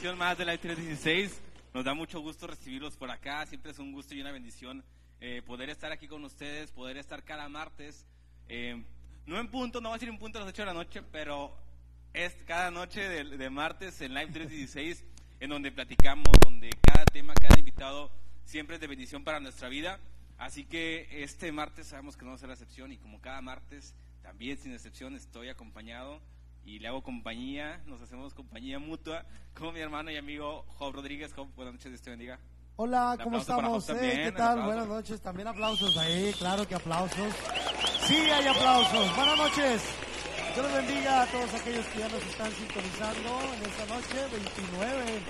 emisión más de Live 316. Nos da mucho gusto recibirlos por acá, siempre es un gusto y una bendición eh, poder estar aquí con ustedes, poder estar cada martes. eh, no en punto, no va a ser en punto a las 8 de la noche, pero es cada noche de, de martes en Live 316, en donde platicamos, donde cada tema, cada invitado siempre es de bendición para nuestra vida. Así que este martes sabemos que no va a ser la excepción y como cada martes, también sin excepción, estoy acompañado y le hago compañía, nos hacemos compañía mutua con mi hermano y amigo Job Rodríguez. Job, buenas noches, Dios te bendiga. Hola, ¿cómo estamos? Eh, también, ¿Qué tal? Buenas noches. También aplausos ahí, claro que aplausos. Sí, hay aplausos. Buenas noches. Dios los bendiga a todos aquellos que ya nos están sintonizando en esta noche, 29,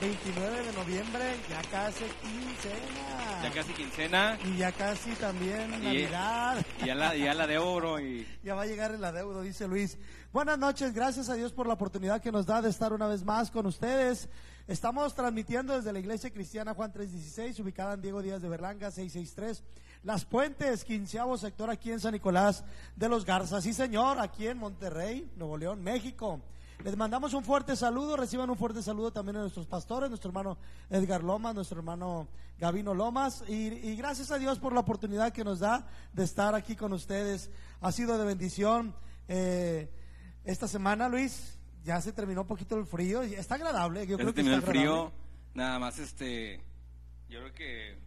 29 de noviembre, ya casi quincena. Ya casi quincena Y ya casi también Navidad. y ya la, ya la de oro y Ya va a llegar el adeudo, dice Luis. Buenas noches, gracias a Dios por la oportunidad que nos da de estar una vez más con ustedes. Estamos transmitiendo desde la Iglesia Cristiana Juan 316, ubicada en Diego Díaz de Berlanga, 663. Las Puentes, quinceavo sector aquí en San Nicolás de los Garzas. Sí, señor, aquí en Monterrey, Nuevo León, México. Les mandamos un fuerte saludo, reciban un fuerte saludo también a nuestros pastores, nuestro hermano Edgar Lomas, nuestro hermano Gavino Lomas, y, y gracias a Dios por la oportunidad que nos da de estar aquí con ustedes. Ha sido de bendición. eh, esta semana, Luis, ya se terminó un poquito el frío, está agradable. Yo ya creo se que terminó el está frío. agradable. Nada más este, yo creo que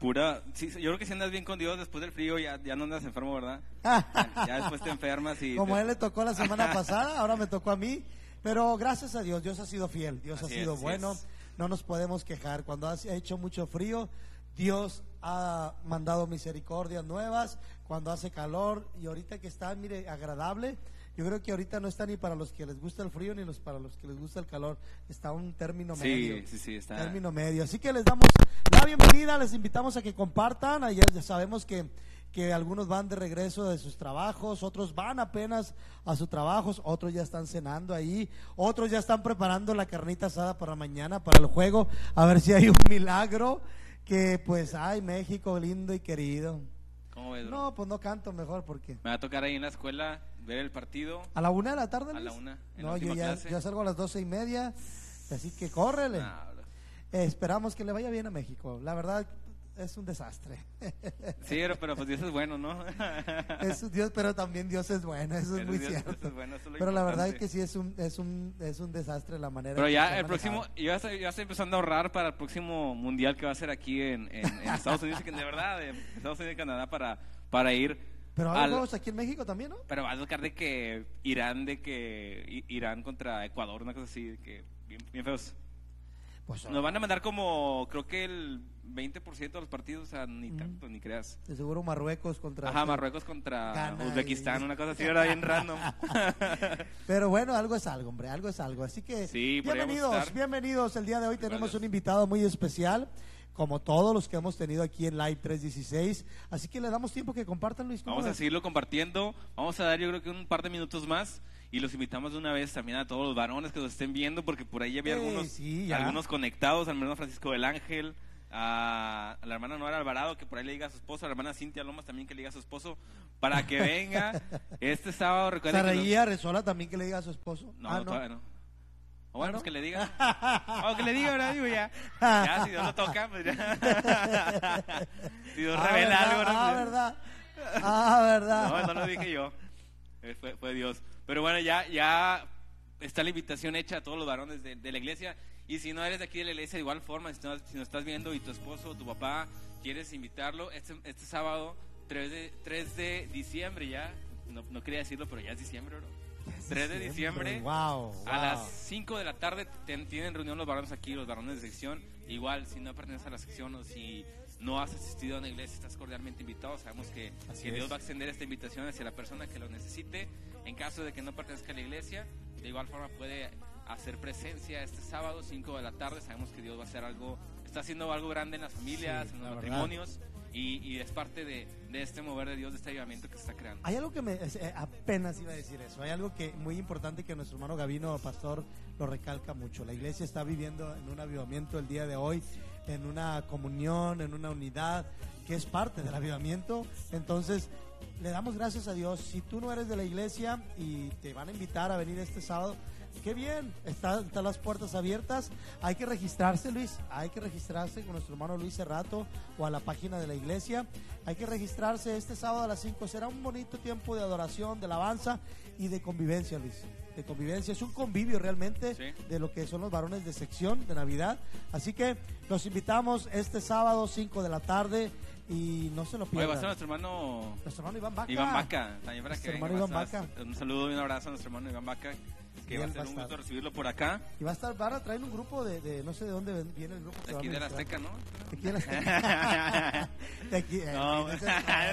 pura, sí, yo creo que si andas bien con Dios después del frío ya, ya no andas enfermo, ¿verdad? Ya, ya después te enfermas y Como te- a él le tocó la semana pasada, ahora me tocó a mí. Pero gracias a Dios, Dios ha sido fiel, Dios Así ha sido es, bueno. es. No nos podemos quejar. Cuando ha hecho mucho frío, Dios ha mandado misericordias nuevas. Cuando hace calor y ahorita que está, mire, agradable. Yo creo que ahorita no está ni para los que les gusta el frío ni los para los que les gusta el calor. Está un término Sí, medio. sí, sí, está. Término medio. Así que les damos la bienvenida, les invitamos a que compartan. Ayer ya sabemos que, que algunos van de regreso de sus trabajos, otros van apenas a sus trabajos, otros ya están cenando ahí, otros ya están preparando la carnita asada para mañana, para el juego, a ver si hay un milagro. Que pues, ay, México lindo y querido. ¿Cómo ves, bro? No, pues no canto mejor porque. Me va a tocar ahí en la escuela ver el partido. ¿A la una de la tarde? A la una, en la No, yo ya, clase. yo salgo a las doce y media, así que córrele. Nah. Eh, esperamos que le vaya bien a México. La verdad es un desastre. Sí, pero, pero pues Dios es bueno, ¿no? es Dios, pero también Dios es bueno, eso es Pero muy Dios- cierto. Es bueno, eso es lo pero la verdad es que sí es un es un es un desastre la manera. Pero ya el próximo, yo ya estoy, ya estoy empezando a ahorrar para el próximo mundial que va a ser aquí en, en- en Estados Unidos, que de verdad, en Estados Unidos y Canadá para, para ir. Pero hay juegos aquí en México también, ¿no? pero va a tocar de que Irán, de que Irán contra Ecuador, una cosa así, de que bien, bien feos. Pues Nos van a mandar como, creo que el 20% de los partidos, o sea, ni tanto, ni creas. de seguro Marruecos contra Ajá, Marruecos contra Uzbekistán, y- una cosa así, era bien random. Pero bueno, algo es algo, hombre, algo es algo. Así que Sí, bienvenidos, estar. bienvenidos. El día de hoy tenemos Gracias. un invitado muy especial, como todos los que hemos tenido aquí en Live 316. Así que le damos tiempo que compartan, Luis. ¿cómo Vamos a seguirlo compartiendo. Vamos a dar yo creo que un par de minutos más y los invitamos de una vez también a todos los varones que nos estén viendo porque por ahí ya había Eh, algunos, sí, ya. algunos conectados, al hermano Francisco del Ángel, a, la hermana Nora Alvarado que por ahí le diga a su esposo, a la hermana Cintia Lomas también que le diga a su esposo para que venga este sábado. Recuerden que los- Saraí Resola también que le diga a su esposo. No, Ah, todavía no. O bueno, ¿Ah, no? pues que le diga. O que le diga, ¿verdad? Digo ya. Ya, si Dios lo toca, pues ya. si Dios Ah, revela ¿verdad? algo, ¿no? Ah, verdad. Ah, verdad. no, no lo dije yo. Eh, Fue, fue Dios. Pero bueno, ya, ya está la invitación hecha a todos los varones de, de la iglesia. Y si no eres de aquí de la iglesia, de igual forma, si, no, si nos estás viendo y tu esposo o tu papá quieres invitarlo, este, este sábado, 3 de, 3 de diciembre ya, no, no quería decirlo, pero ya es diciembre, bro. 3 de diciembre. Wow, A las 5 de la tarde ten- tienen reunión los varones aquí, los varones de sección. Igual, si no perteneces a la sección o si no has asistido a una iglesia, estás cordialmente invitado. Sabemos que, que. Dios va a extender esta invitación hacia la persona que lo necesite. En caso de que no pertenezca a la iglesia, de igual forma puede hacer presencia este sábado, 5 de la tarde. Sabemos que Dios va a hacer algo, está haciendo algo grande en las familias, Sí, en los matrimonios. Y, y es parte de, de este mover de Dios, de este avivamiento que se está creando. Hay algo que me eh, apenas iba a decir eso. Hay algo que muy importante que nuestro hermano Gavino Pastor lo recalca mucho. La iglesia está viviendo en un avivamiento el día de hoy en una comunión, en una unidad, que es parte del avivamiento. Entonces, le damos gracias a Dios. Si tú no eres de la iglesia y te van a invitar a venir este sábado, qué bien, están, las puertas abiertas. Hay que registrarse, Luis. Hay que registrarse con nuestro hermano Luis Cerrato o a la página de la iglesia. Hay que registrarse este sábado a las 5. Será un bonito tiempo de adoración, de alabanza y de convivencia, Luis. De convivencia. Es un convivio realmente Sí. de lo que son los varones de sección de Navidad. Así que los invitamos este sábado, 5 de la tarde. Y no se lo Oye, pierdan. va a estar nuestro hermano Nuestro hermano Iván Vaca. Iván Vaca, también para Nuestro que hermano venga, Iván Vaca. Un saludo y un abrazo a nuestro hermano Iván Vaca, que va a ser va un gusto recibirlo por acá, Y va a estar, van a traer un grupo de, de- no sé de dónde viene el grupo. de aquí de la. Azteca, ¿no? De aquí de la Azteca. De aquí. eh, No, es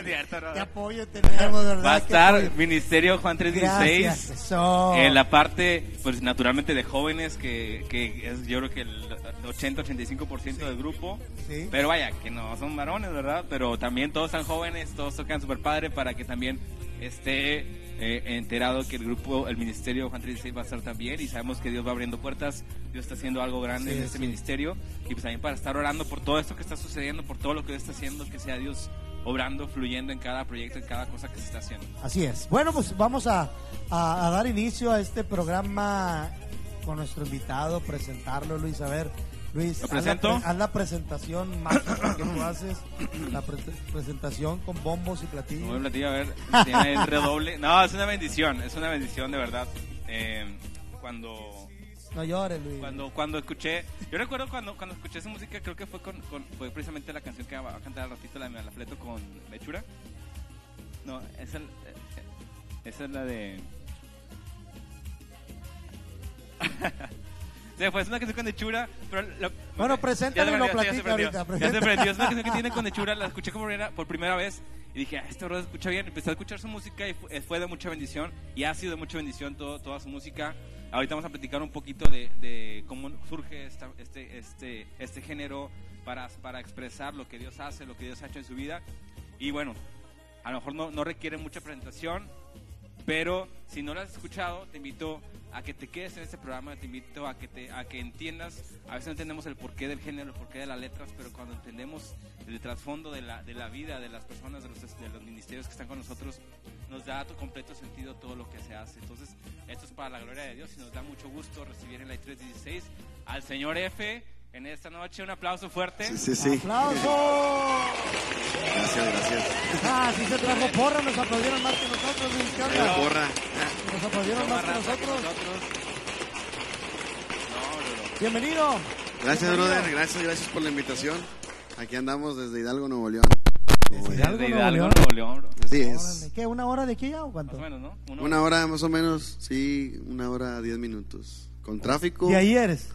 cierto, no. Qué apoyo tenemos, ¿verdad? Va a estar apoyo. Ministerio Juan Gracias. 316 Eso. en la parte, pues naturalmente de jóvenes, que, que es yo creo que el 80-85% del grupo. Sí. Pero vaya, que no son varones, ¿verdad? Pero también todos están jóvenes, todos tocan super padre para que también esté eh, enterado que el grupo, el ministerio Juan 36 va a estar también y sabemos que Dios va abriendo puertas, Dios está haciendo algo grande Sí, en este sí. ministerio y pues también para estar orando por todo esto que está sucediendo, por todo lo que Dios está haciendo, que sea Dios obrando, fluyendo en cada proyecto, en cada cosa que se está haciendo. Así es. Bueno, pues vamos a, a- a dar inicio a este programa con nuestro invitado, presentarlo, Luis. A ver, Luis, ¿Lo haz la, haz presentación mágica que tú haces, la pre- presentación con bombos y platillos. el platillo, a ver, tiene el redoble. No, es una bendición, es una bendición de verdad. Eh, cuando No llores, Luis. cuando cuando escuché yo recuerdo cuando cuando escuché esa música creo que fue con, con- fue precisamente la canción que va a cantar al ratito la de la fleto con Mechura no esa, esa es la de Pues es una canción con Nechura, pero lo- Bueno, preséntalo y lo platica ahorita, Ya se prendió, es una canción que tiene con Nechura, la escuché como primera- por primera vez y dije, ah, este bro escucha bien. Empecé a escuchar su música y fue, fue de mucha bendición y ha sido de mucha bendición todo, toda su música. Ahorita vamos a platicar un poquito de, de cómo surge esta- este, este, este género para, para expresar lo que Dios hace, lo que Dios ha hecho en su vida. Y bueno, a lo mejor no, no requiere mucha presentación, pero si no lo has escuchado, te invito a que te quedes en este programa, te invito a que, te, a que entiendas, a veces no entendemos el porqué del género, el porqué de las letras, pero cuando entendemos el trasfondo de la, de la vida de las personas, de los, de los ministerios que están con nosotros, nos da tu completo sentido todo lo que se hace. Entonces, esto es para la gloria de Dios y nos da mucho gusto recibir en la 316 al señor F en esta noche. Un aplauso fuerte. Sí, sí, sí. ¡Aplausos! Gracias, gracias. Ah, sí se trajo porra, nos aplaudieron más que nosotros, Luis. La porra. Nos aplaudieron más que nosotros. No, bro. Bienvenido. Gracias, Bienvenido. brother. Gracias, gracias por la invitación. Aquí andamos desde Hidalgo, Nuevo León. Desde. Hidalgo, Desde Hidalgo, León. Nuevo León, bro. Así es. ¿Qué? ¿Una hora de aquí ya o Más cuánto? o menos, ¿no? Una hora más o menos, sí, una hora diez minutos. Con tráfico. ¿Y ahí eres?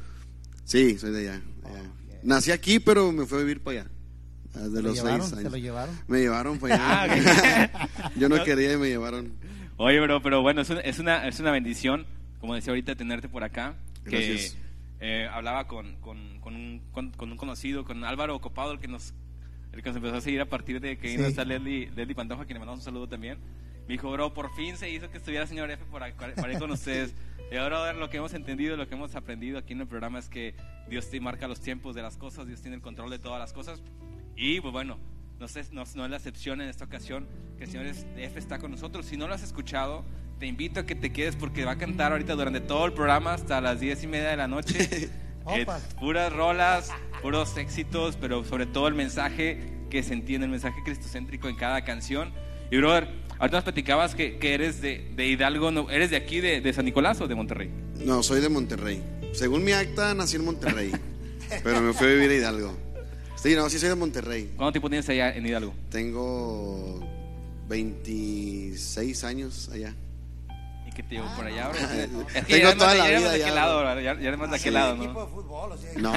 Sí, soy de allá. Allá. Nací aquí, pero me fui a vivir para allá. Desde ¿Te lo los llevaron? seis ¿Te años. lo llevaron? Me llevaron para Ah, allá. ok. Yo no quería y me llevaron. Oye, bro, pero bueno, es una, es una, es una bendición, como decía ahorita, tenerte por acá. Que Gracias. eh, hablaba con, con, con, un, con, con un conocido, con Álvaro Copado, el que nos el que nos empezó a seguir a partir de que Sí. estar Leslie, Leslie Pantoja, que le mandamos un saludo también. Me dijo, bro, por fin se hizo que estuviera el señor F por para ir con ustedes. Y ahora lo que hemos entendido, lo que hemos aprendido aquí en el programa es que Dios te marca los tiempos de las cosas, Dios tiene el control de todas las cosas. Y pues bueno, no, sé, no, no es la excepción en esta ocasión que el señor F está con nosotros. Si no lo has escuchado, te invito a que te quedes porque va a cantar ahorita durante todo el programa hasta las diez y media de la noche. Eh, puras rolas, puros éxitos, pero sobre todo el mensaje que se entiende, el mensaje cristocéntrico en cada canción. Y brother, ahorita nos platicabas que, que eres de, de Hidalgo, no, ¿eres de aquí, de, de San Nicolás o de Monterrey? No, soy de Monterrey. Según mi acta, nací en Monterrey. pero me fui a vivir a Hidalgo. Sí, no, sí soy de Monterrey. ¿Cuánto tiempo tienes allá en Hidalgo? Tengo 26 años allá. ¿Y qué te llevo por allá, bro? Tengo Es que ya eres toda la ya vida más de allá, aquel lado, ya, ya eres más de Ah, aquel lado, Equipo ¿no? de fútbol, o sea, No.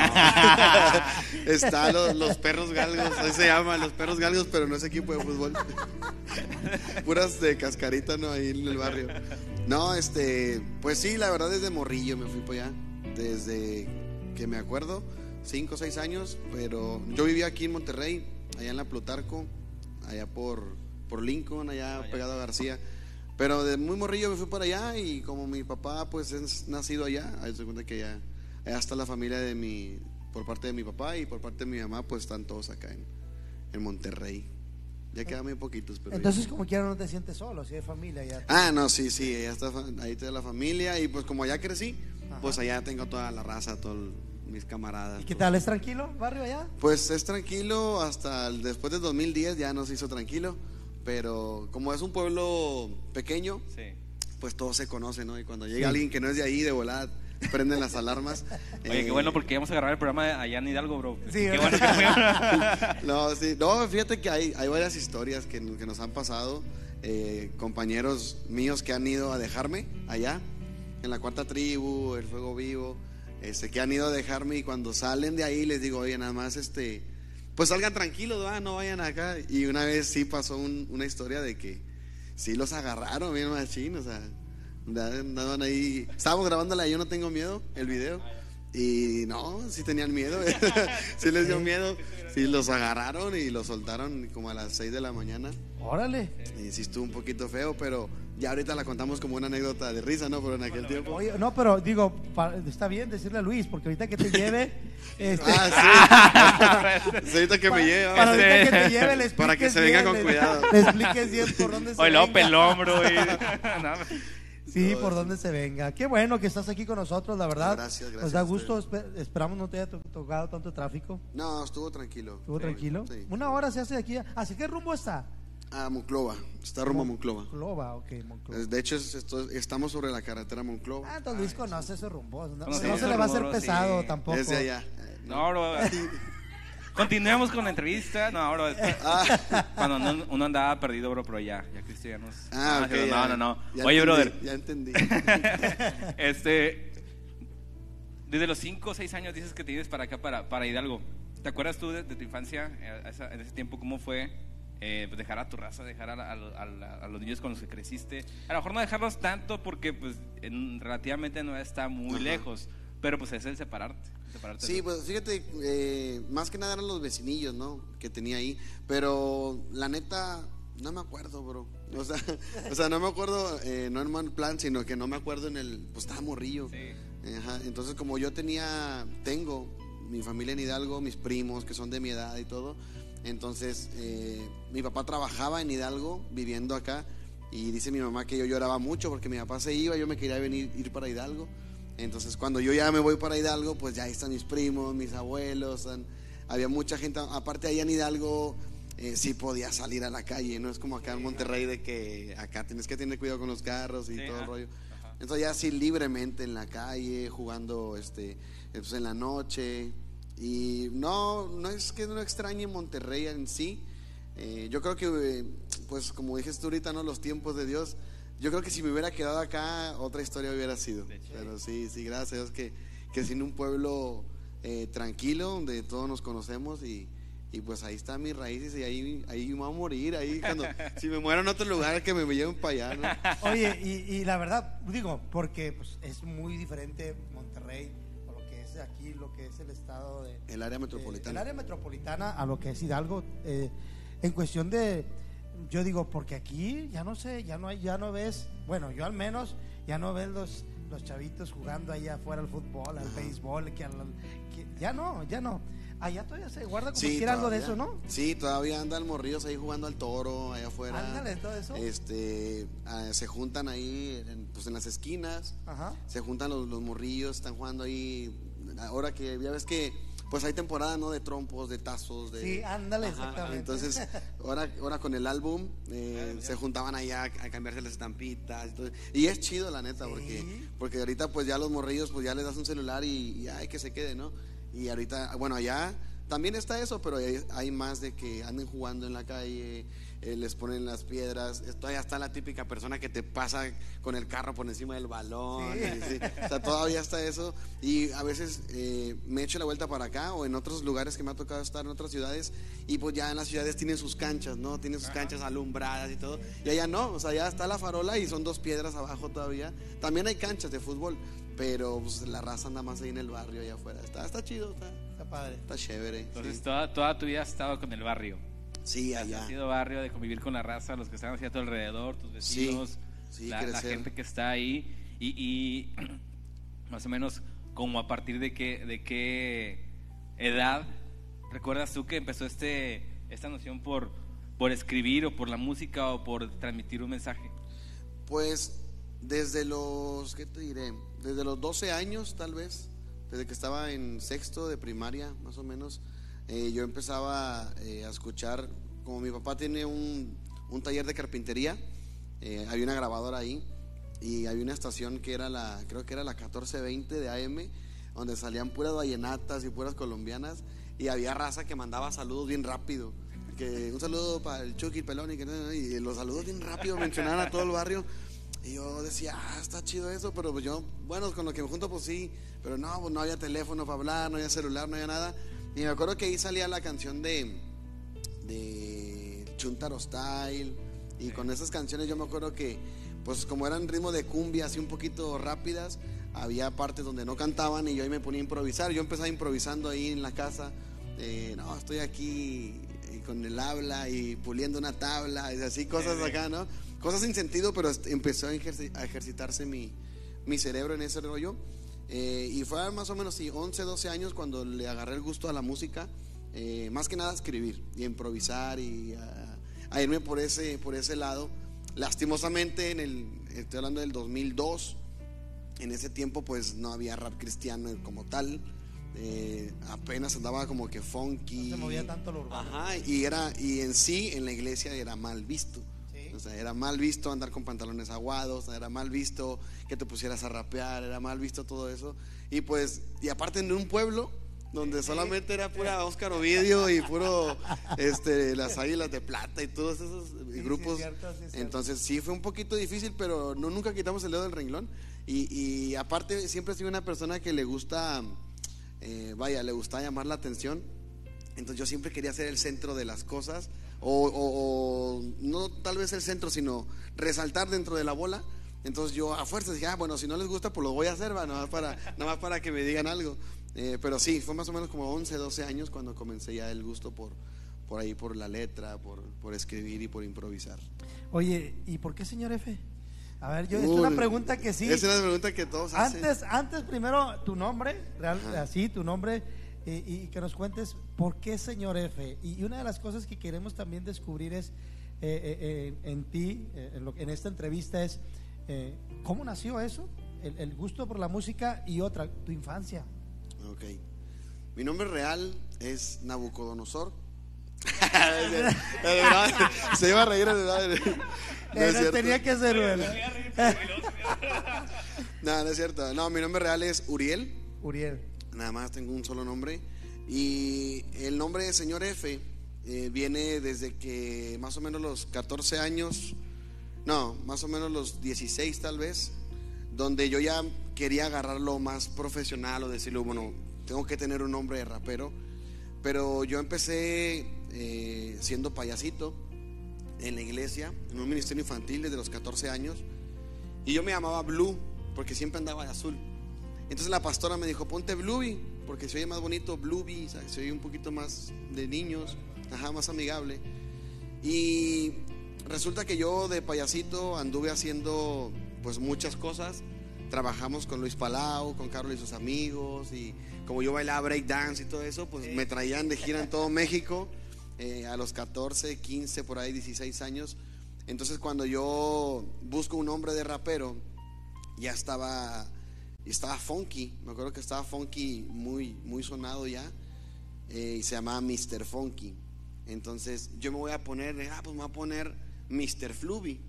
Está los, los perros galgos, así se llama, los perros galgos, pero no es equipo de fútbol. Puras de cascarita, ¿no? Ahí en el barrio. No, este, pues sí, la verdad desde morrillo me fui para allá. Desde que me acuerdo, 5 o 6 años, pero yo vivía aquí en Monterrey, allá en la Plutarco, allá por, por Lincoln, allá pegado a García. Pero de muy morrillo me fui para allá y como mi papá pues es nacido allá, ahí se cuenta que allá, allá está la familia de mi, por parte de mi papá y por parte de mi mamá, pues están todos acá en, en Monterrey. Ya quedan muy poquitos, pero... ya. Entonces, como quiera, no te sientes solo, si hay familia ya. Ah, no, sí, sí, ya está, ahí está la familia y pues como allá crecí, Ajá. pues allá tengo toda la raza, todos mis camaradas. ¿Y qué pues. tal? ¿Es tranquilo, barrio allá? Pues es tranquilo, hasta el- después del 2010 ya nos hizo tranquilo, pero como es un pueblo pequeño, Sí. pues todo se conoce, ¿no? Y cuando llega Sí. alguien que no es de ahí, de volada, prenden las alarmas. Oye, Eh, qué bueno porque íbamos a grabar el programa allá en Hidalgo, bro. Sí, qué bueno que fue. No, sí, no, fíjate que hay, hay varias historias que, que nos han pasado, eh, compañeros míos que han ido a dejarme allá, en la cuarta tribu, el fuego vivo, este, que han ido a dejarme y cuando salen de ahí les digo, oye, nada más, este, pues salgan tranquilos, no vayan acá. Y una vez sí pasó un- una historia de que sí los agarraron bien machín, o sea, andaban ahí, estábamos grabándola, yo no tengo miedo, el video. Y no, sí tenían miedo, sí les dio miedo, sí los agarraron y los soltaron como a las 6 de la mañana. Órale. Y sí estuvo un poquito feo, pero ya ahorita la contamos como una anécdota de risa, ¿no? Pero en aquel tiempo... Oye, no, pero digo, pa- está bien decirle a Luis, porque ahorita que te lleve. este, Ah, sí. Ahorita que me para- lleve. Para ahorita que te lleve, le Para que se venga bien, con le- cuidado. Le expliques bien por dónde se Oye, venga. pelón, bro. y- No, Sí, por dónde se venga. Qué bueno que estás aquí con nosotros, la verdad. Gracias, gracias Nos da gusto. espe- Esperamos no te haya to- tocado tanto tráfico. No, estuvo tranquilo. Estuvo tranquilo. Sí. Una hora se hace de aquí. ¿Así qué rumbo está? A Monclova, está rumbo a Monclova. Monclova, ok, Monclova. De hecho, es- esto- estamos sobre la carretera Monclova. Ah, entonces Luis conoce ese rumbo. No, Conoce no ese se le va a hacer rumbo, sí. pesado tampoco. Desde allá. No, bro. Continuemos con la entrevista. No, bro. es- Ah, Cuando no- uno andaba perdido, bro, pero ya, ya Cristo ya nos. ah, ok, pero ya- no, no, no. ya Oye, entendí, brother. Ya entendí. este. Desde los 5 o 6 años dices que te vienes para acá, para, para Hidalgo. ¿Te acuerdas tú de, de tu infancia, eh, a esa- en ese tiempo, cómo fue eh, pues dejar a tu raza, dejar a, a a a los niños con los que creciste? A lo mejor no dejarlos tanto porque pues en- relativamente no está muy Ajá. lejos, pero pues es el separarte. separarte Sí, pues fíjate, eh, más que nada eran los vecinillos, ¿no? Que tenía ahí. Pero la neta, no me acuerdo, bro. O sea, o sea no me acuerdo, eh, no en mal plan, sino que no me acuerdo en el. Pues estaba morrillo. Sí. Ajá, Entonces, como yo tenía, tengo mi familia en Hidalgo, mis primos que son de mi edad y todo. Entonces, eh, mi papá trabajaba en Hidalgo, viviendo acá. Y dice mi mamá que yo lloraba mucho porque mi papá se iba, yo me quería venir ir para Hidalgo. Entonces, cuando yo ya me voy para Hidalgo, pues ya ahí están mis primos, mis abuelos. están- había mucha gente, aparte ahí en Hidalgo, eh, sí podía salir a la calle, no es como acá en Monterrey de que acá tienes que tener cuidado con los carros y Sí, todo el rollo. ajá. Entonces ya así libremente en la calle, jugando este, pues, en la noche. Y no, no es que no extrañe Monterrey en sí. Eh, yo creo que, eh, pues como dijiste tú ahorita, ¿no? Los tiempos de Dios. Yo creo que si me hubiera quedado acá, otra historia hubiera sido. De hecho. Pero sí, sí, gracias a Dios que, que sin un pueblo eh, tranquilo, donde todos nos conocemos y, y pues ahí están mis raíces y ahí, ahí me voy a morir. Ahí cuando, si me muero en otro lugar, que me lleven para allá, ¿no? Oye, y, y la verdad, digo, porque pues, es muy diferente Monterrey aquí, lo que es el estado de... El área metropolitana. el área metropolitana a lo que es Hidalgo. eh, en cuestión de, yo digo, porque aquí ya no sé, ya no hay, ya no ves, bueno, yo al menos ya no ves los, los chavitos jugando ahí afuera al fútbol, al béisbol, que, al- que- ya no, ya no. Allá todavía se guarda como quiera algo de eso. ¿no? Sí, todavía andan morrillos ahí jugando al toro, allá afuera. Ándale, todo eso. Este, ah, se juntan ahí, en, pues en las esquinas, Ajá. se juntan los, los morrillos, están jugando ahí. Ahora que ya ves que, pues hay temporada, ¿no? De trompos, de tazos, de. Sí, ándale, Ajá, exactamente. Entonces, ahora, ahora con el álbum, eh, se juntaban ahí a, cambiarse las estampitas. Y, todo. Y es chido, la neta, Sí. porque, porque ahorita, pues ya los morrillos, pues ya les das un celular y, y ay, que se quede, ¿no? Y ahorita, bueno, allá también está eso, pero hay, hay más de que anden jugando en la calle, eh, les ponen las piedras. Todavía está la típica persona que te pasa con el carro por encima del balón. Sí. y sí. O sea, todavía está eso. Y a veces eh, me echo la vuelta para acá o en otros lugares que me ha tocado estar en otras ciudades. Y pues ya en las ciudades tienen sus canchas, ¿no? Tienen sus canchas alumbradas y todo. Y allá no, o sea, ya está la farola y son dos piedras abajo todavía. También hay canchas de fútbol, pero pues, la raza anda más ahí en el barrio, allá afuera. Está, está chido, está, Está padre. está chévere. Entonces, sí. toda, toda tu vida has estado con el barrio. Sí, allá. sido barrio de convivir con la raza, los que están hacia tu alrededor, tus Sí, vecinos, sí, la, la crecer. gente que está ahí. Y, y más o menos, como a partir de qué, de qué edad recuerdas tú que empezó este, esta noción por, por escribir o por la música o por transmitir un mensaje? Pues desde los, ¿qué te diré? Desde los 12 años tal vez, desde que estaba en sexto de primaria más o menos, eh, yo empezaba eh, a escuchar, como mi papá tiene un, un taller de carpintería, eh, había una grabadora ahí y había una estación que era la, creo que era la 1420 de AM, donde salían puras vallenatas y puras colombianas y había raza que mandaba saludos bien rápido. Que un saludo para el Chucky, el Pelón y, que, y los saludos bien rápido mencionaban a todo el barrio. Y yo decía, ah, está chido eso, pero pues yo, bueno, con lo que me junto, pues sí, pero no, pues no había teléfono para hablar, no había celular, no había nada. Y me acuerdo que ahí salía la canción de, de Chuntaro Style, y con esas canciones yo me acuerdo que, pues como eran ritmo de cumbia, así un poquito rápidas, había partes donde no cantaban y yo ahí me ponía a improvisar. Yo empezaba improvisando ahí en la casa. no, estoy aquí eh, con el habla y puliendo una tabla, y así cosas acá, ¿no? Cosas sin sentido, pero empezó a, ejercitarse mi, mi, cerebro en ese rollo. Eh, y fue más o menos sí, 11, 12 años cuando le agarré el gusto a la música. Eh, más que nada a escribir y a improvisar y a, irme por ese, por ese lado. Lastimosamente, en el, estoy hablando del 2002, en ese tiempo pues no había rap cristiano como tal. Eh, apenas andaba como que funky. No se movía tanto lo urbano. Ajá, y, era, y en sí en la iglesia era mal visto. O sea, era mal visto andar con pantalones aguados, era mal visto que te pusieras a rapear, era mal visto todo eso. Y pues, y aparte en un pueblo donde solamente era pura Oscar Ovidio y puro este las águilas de plata y todos esos grupos. Entonces sí fue un poquito difícil, pero no nunca quitamos el dedo del renglón. Y, aparte siempre he sido una persona que le gusta, eh, vaya, le gusta llamar la atención. Entonces yo siempre quería ser el centro de las cosas. O, no tal vez el centro, sino resaltar dentro de la bola. Entonces yo a fuerza dije, ah, bueno, si no les gusta, pues lo voy a hacer, nada, más para, nada más para que me digan algo. Eh, pero sí, fue más o menos como 11, 12 años cuando comencé ya el gusto por, por ahí, por la letra, por, por escribir y por improvisar. Oye, ¿y por qué señor F? A ver, yo, es una pregunta que sí. Es una pregunta que todos antes, hacen. Antes, primero, tu nombre, real, así, tu nombre, y, que nos cuentes por qué señor F. Y, una de las cosas que queremos también descubrir es, eh, eh, en ti, en, en, esta entrevista, es cómo nació eso, el, el, gusto por la música y otra, tu infancia. Ok. Mi nombre real es Nabucodonosor. Se iba a reír de verdad. No tenía que ser no, no es cierto. No, mi nombre real es Uriel. Uriel. Nada más tengo un solo nombre. Y el nombre de señor F eh, viene desde que más o menos los 14 años, no, más o menos los 16 tal vez, donde yo ya quería agarrarlo más profesional o decirle, bueno, tengo que tener un nombre de rapero. Pero yo empecé eh, siendo payasito en la iglesia, en un ministerio infantil desde los 14 años. Y yo me llamaba Blue, porque siempre andaba de azul. Entonces la pastora me dijo, ponte Bluey, porque se oye más bonito, Bluey, se oye un poquito más de niños, ajá, más amigable. Y resulta que yo de payasito anduve haciendo pues muchas cosas. Trabajamos con Luis Palau, con Carlos y sus amigos, y como yo bailaba break dance y todo eso, pues me traían de gira en todo México. Eh, a los 14, 15, por ahí 16 años. Entonces cuando yo busco un nombre de rapero, ya estaba, estaba funky, me acuerdo que estaba funky muy, muy sonado ya, eh, y se llamaba Mr. Funky. Entonces yo me voy a poner, ah, pues me voy a poner Mr. Fluby,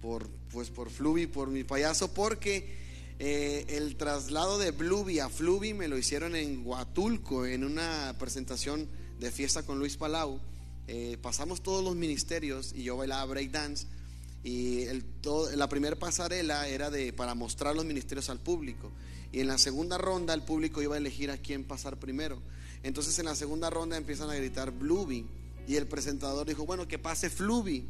por, pues por Fluby, por mi payaso, porque eh, el traslado de Bluby a Fluby me lo hicieron en Huatulco, en una presentación de fiesta con Luis Palau, eh, pasamos todos los ministerios y yo bailaba breakdance y el, la primera pasarela era de, para mostrar los ministerios al público y en la segunda ronda el público iba a elegir a quién pasar primero. Entonces en la segunda ronda empiezan a gritar Bluby y el presentador dijo, bueno, que pase Fluby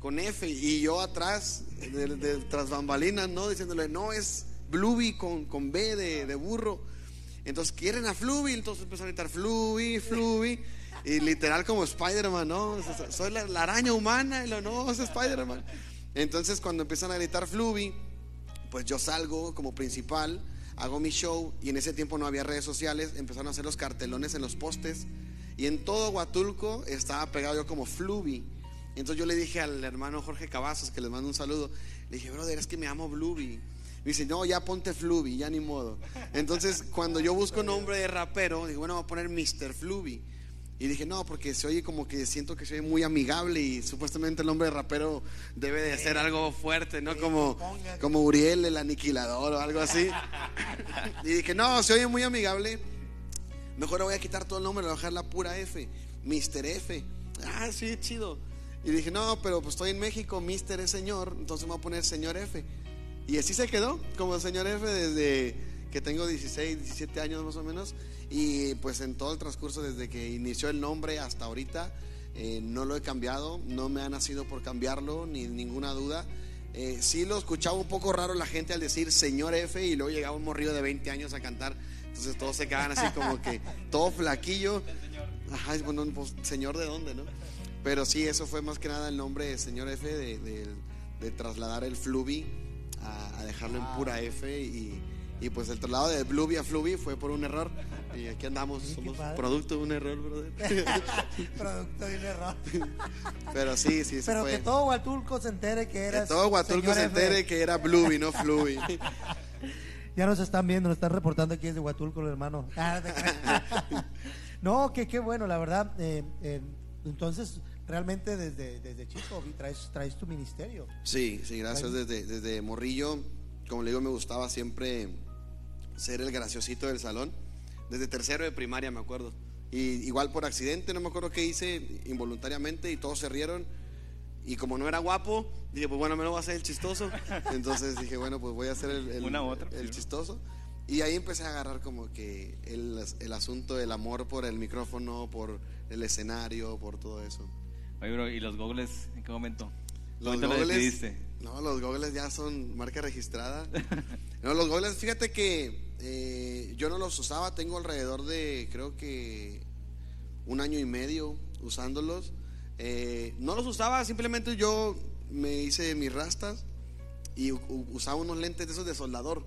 con F y yo atrás, de, tras bambalinas, ¿no? Diciéndole, no, es Bluby con, con B de, de burro. Entonces quieren a Fluby, entonces empiezan a gritar Fluby, Fluby. Y literal como Spider-Man, ¿no? Soy la, araña humana, y lo no, es Spider-Man. Entonces cuando empiezan a gritar Fluby, pues yo salgo como principal hago mi show y en ese tiempo no había redes sociales, empezaron a hacer los cartelones en los postes y en todo Huatulco estaba pegado yo como Fluvi. Entonces yo le dije al hermano Jorge Cavazos, que les mando un saludo, le dije, brother, es que me amo Bluby. Me dice, no, ya ponte Fluvi, ya ni modo. Entonces, cuando yo busco nombre de rapero, digo, bueno, voy a poner Mr. Fluvi. Y dije, no, porque se oye como que siento que soy muy amigable y supuestamente el nombre de rapero debe de ser algo fuerte, ¿no? Como, como Uriel, el aniquilador o algo así. Y dije, no, se oye muy amigable. Mejor le voy a quitar todo el nombre, le voy a dejar la pura F, Mr. F. Ah, sí, chido. Y dije, no, pero pues estoy en México, Mr. es señor, entonces me voy a poner señor F. Y así se quedó, como señor F desde que tengo 16, 17 años más o menos. Y pues en todo el transcurso, desde que inició el nombre hasta ahorita, eh, no lo he cambiado, no me ha nacido por cambiarlo, ni ninguna duda. Eh, sí lo escuchaba un poco raro la gente al decir señor F y luego llegaba un morrillo de 20 años a cantar. Entonces todos se quedaban así como que todo flaquillo. Ajá, bueno, pues señor de dónde, ¿no? Pero sí, eso fue más que nada el nombre de señor F de, de- de trasladar el Fluvi a, a dejarlo en pura F y, y, pues el traslado de Bluvi a Fluvi fue por un error y aquí andamos, somos producto de un error, brother. Producto de un error. Pero sí, sí, se Pero fue. que todo Huatulco se entere que Que eras. todo Huatulco se F. entere que era Bluvi, no Fluvi. Ya nos están viendo, nos están reportando aquí desde Huatulco, el hermano. Ah, no que qué bueno, la verdad. eh, eh, entonces, realmente desde, desde chico vi- traes, traes tu ministerio. Sí, sí, gracias. Desde, desde Morrillo, como le digo, me gustaba siempre ser el graciosito del salón. Desde tercero de primaria, me acuerdo. Y igual por accidente, no me acuerdo qué hice involuntariamente y todos se rieron. Y como no era guapo, dije, pues bueno, me lo voy a hacer el chistoso. Entonces dije, bueno, pues voy a hacer el, el- Una otra, el chistoso. Y ahí empecé a agarrar como que el, el asunto del amor por el micrófono, por el escenario, por todo eso. Oye, bro, ¿y los gogles en qué momento? Los ¿Cuánto lo gogles, decidiste? No, los gogles ya son marca registrada. No, los gogles, fíjate que eh, yo no los usaba, tengo alrededor de, creo que un año y medio usándolos. Eh, no los usaba, simplemente yo me hice mis rastas y usaba unos lentes de esos de soldador,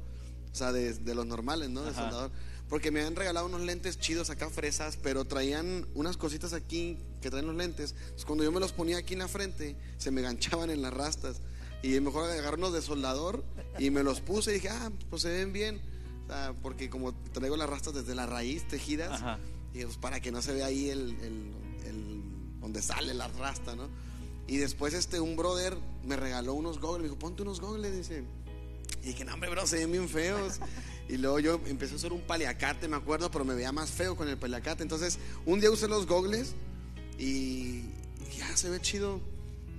o sea, de, de los normales, ¿no? De Ajá. soldador. Porque me han regalado unos lentes chidos acá, fresas, pero traían unas cositas aquí que traen los lentes. Entonces, cuando yo me los ponía aquí en la frente, se me ganchaban en las rastas. Y mejor agarrar unos de soldador y me los puse y dije, ah, pues se ven bien. O sea, porque como traigo las rastas desde la raíz tejidas, Ajá. y pues para que no se vea ahí el, el- el- donde sale la rasta, ¿no? Y después este, un brother me regaló unos goggles, me dijo, ponte unos goggles, dice. Y dije, no, hombre, bro, se ven bien feos. Y luego yo empecé a usar un paliacate, me acuerdo, pero me veía más feo con el paliacate. Entonces, un día usé los goggles y ya se ve chido.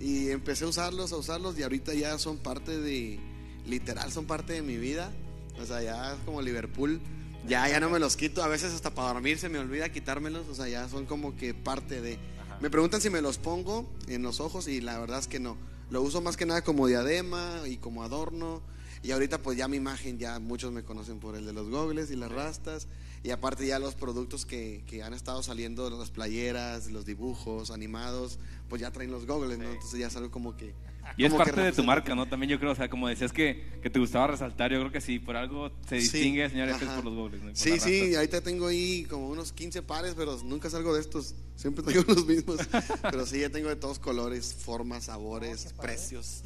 Y empecé a usarlos, a usarlos y ahorita ya son parte de, literal, son parte de mi vida. O sea, ya es como Liverpool. Ya, ya no me los quito. A veces hasta para dormir se me olvida quitármelos. O sea, ya son como que parte de... Me preguntan si me los pongo en los ojos y la verdad es que no. Lo uso más que nada como diadema y como adorno. Y ahorita pues ya mi imagen, ya muchos me conocen por el de los gogles y las rastas. Y aparte ya los productos que, que han estado saliendo, las playeras, los dibujos animados, pues ya traen los gogles, ¿no? Entonces ya es algo como que... Y es como parte de tu marca, ¿no? También yo creo, o sea, como decías que, que te gustaba resaltar, yo creo que sí, por algo se Sí, distingue, señor F, ajá. por los gogles, ¿no? Sí, sí, ahorita tengo ahí como unos 15 pares, pero nunca salgo de estos. Siempre traigo los mismos. Pero sí, ya tengo de todos colores, formas, sabores, Oh, precios.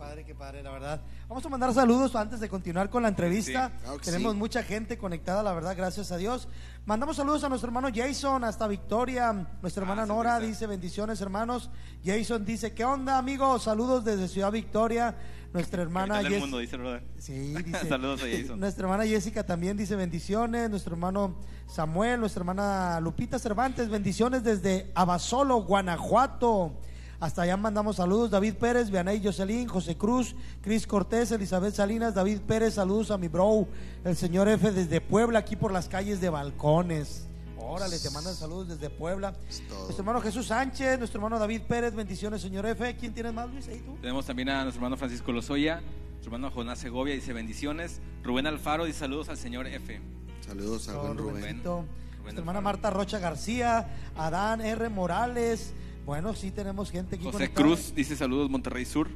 Padre, qué padre, la verdad. Vamos a mandar saludos antes de continuar con la entrevista. Sí, claro que Tenemos sí. mucha gente conectada, la verdad, gracias a Dios. Mandamos saludos a nuestro hermano Jason, hasta Victoria. Nuestra hermana Ah, Nora dice bendiciones, hermanos. Jason dice, ¿qué onda, amigos? Saludos desde Ciudad Victoria. Nuestra hermana mundo, dice brother. Sí, dice. Saludos a Jason. Nuestra hermana Jessica también dice bendiciones. Nuestro hermano Samuel, nuestra hermana Lupita Cervantes, bendiciones desde Abasolo, Guanajuato. Hasta allá mandamos saludos. David Pérez, Vianey Jocelyn, José Cruz, Cris Cortés, Elizabeth Salinas, David Pérez, saludos a mi bro, el señor F desde Puebla, aquí por las calles de Balcones. Órale, te mandan saludos desde Puebla. Nuestro hermano Jesús Sánchez, nuestro hermano David Pérez, bendiciones, señor F. ¿Quién tienes más, Luis? ¿Ahí tú? Tenemos también a nuestro hermano Francisco Lozoya, nuestro hermano Jonás Segovia, dice bendiciones. Rubén Alfaro dice saludos al señor F. Saludos a buen Rubén. Rubencito. Rubén Nuestra hermana. Marta Rocha García, Adán R. Morales. Bueno, sí tenemos gente aquí José conectada. Cruz dice saludos Monterrey Sur.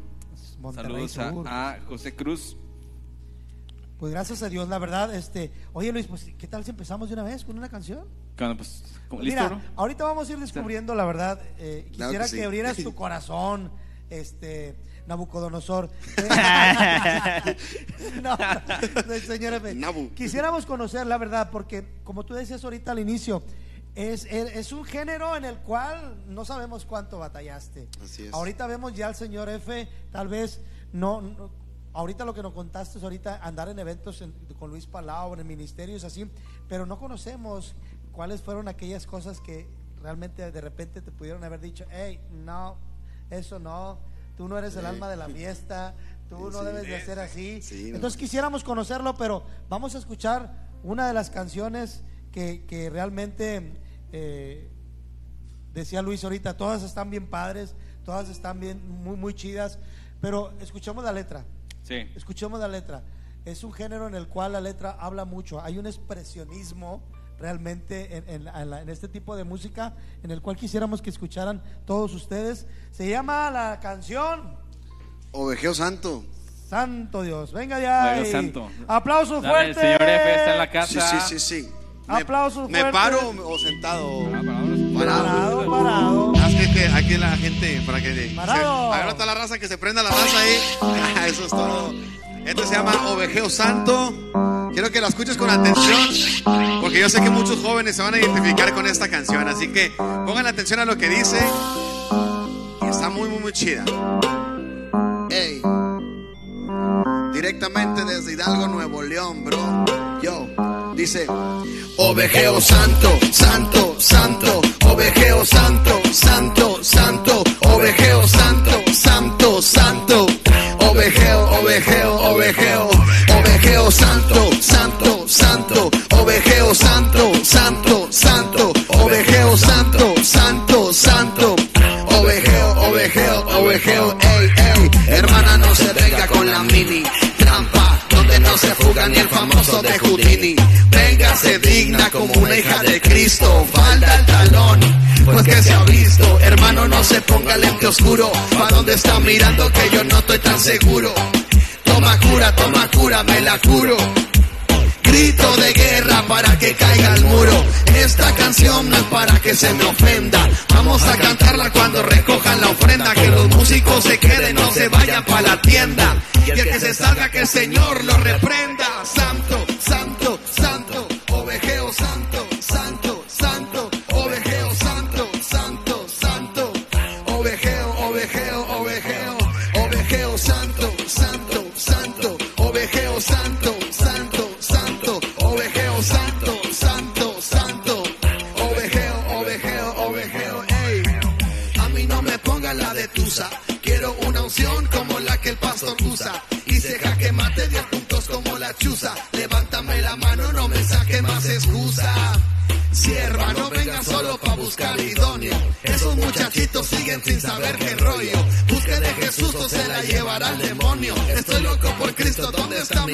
Monterrey saludos a, Sur. a José Cruz. Pues gracias a Dios, la verdad, este, oye Luis, pues ¿qué tal si empezamos de una vez con una canción? Bueno, pues, ¿cómo- ¿listo, Mira, bro? ahorita vamos a ir descubriendo la verdad. eh, Claro quisiera que que, sí. abrieras tu corazón, este Nabucodonosor. no, no, señor F. Nabu. Quisiéramos conocer la verdad, porque como tú decías ahorita al inicio, es, es, un género en el cual no sabemos cuánto batallaste. Así es. Ahorita vemos ya al señor F, tal vez no, no- ahorita lo que nos contaste es ahorita andar en eventos en- con Luis Palau, en ministerios así, pero no conocemos cuáles fueron aquellas cosas que realmente de repente te pudieron haber dicho, hey, no, eso no, tú no eres el alma de la fiesta, tú no debes de hacer así. Sí, no. Entonces quisiéramos conocerlo, pero vamos a escuchar una de las canciones que, que realmente eh, decía Luis ahorita, todas están bien padres, todas están bien, muy, muy chidas, pero escuchemos la letra, Sí. escuchemos la letra. Es un género en el cual la letra habla mucho, hay un expresionismo realmente en, en la- en la- en este tipo de música en el cual quisiéramos que escucharan todos ustedes. Se llama la canción Ovejeo Santo. Santo Dios. Venga ya. Ovejeo Santo. Dale, el fuertes. señor F está en la casa. sí, sí, sí. ¿Me, ¿Me paro o sentado? Parado, parado. Haz que, que aquí la gente, para que Parado. se, ahora está la raza, que se prenda la raza ahí. Eso es todo. Esto se llama Ovejeo Santo. Quiero que la escuches con atención, porque yo sé que muchos jóvenes se van a identificar con esta canción. Así que pongan atención a lo que dice. Está muy, muy, muy chida. Directamente desde Hidalgo, Nuevo León, bro. Yo. Dice. Ovejeo santo, santo, santo, ovejeo santo, santo, santo, ovejeo santo, santo, santo, ovejeo, ovejeo, ovejeo, ovejeo santo, santo, santo, ovejeo santo, santo, santo, no se fuga ni el famoso de Houdini. Véngase digna como una hija de Cristo, falda el talón, pues que se ha visto, hermano no se ponga lente oscuro, pa' donde está mirando que yo no estoy tan seguro. Toma cura, toma cura, me la curo. De guerra para que caiga el muro. Esta canción no es para que se me ofenda. Vamos a cantarla cuando recojan la ofrenda. Que los músicos se queden, no se vayan para la tienda. Y el que se salga, que el Señor lo reprenda. Santo,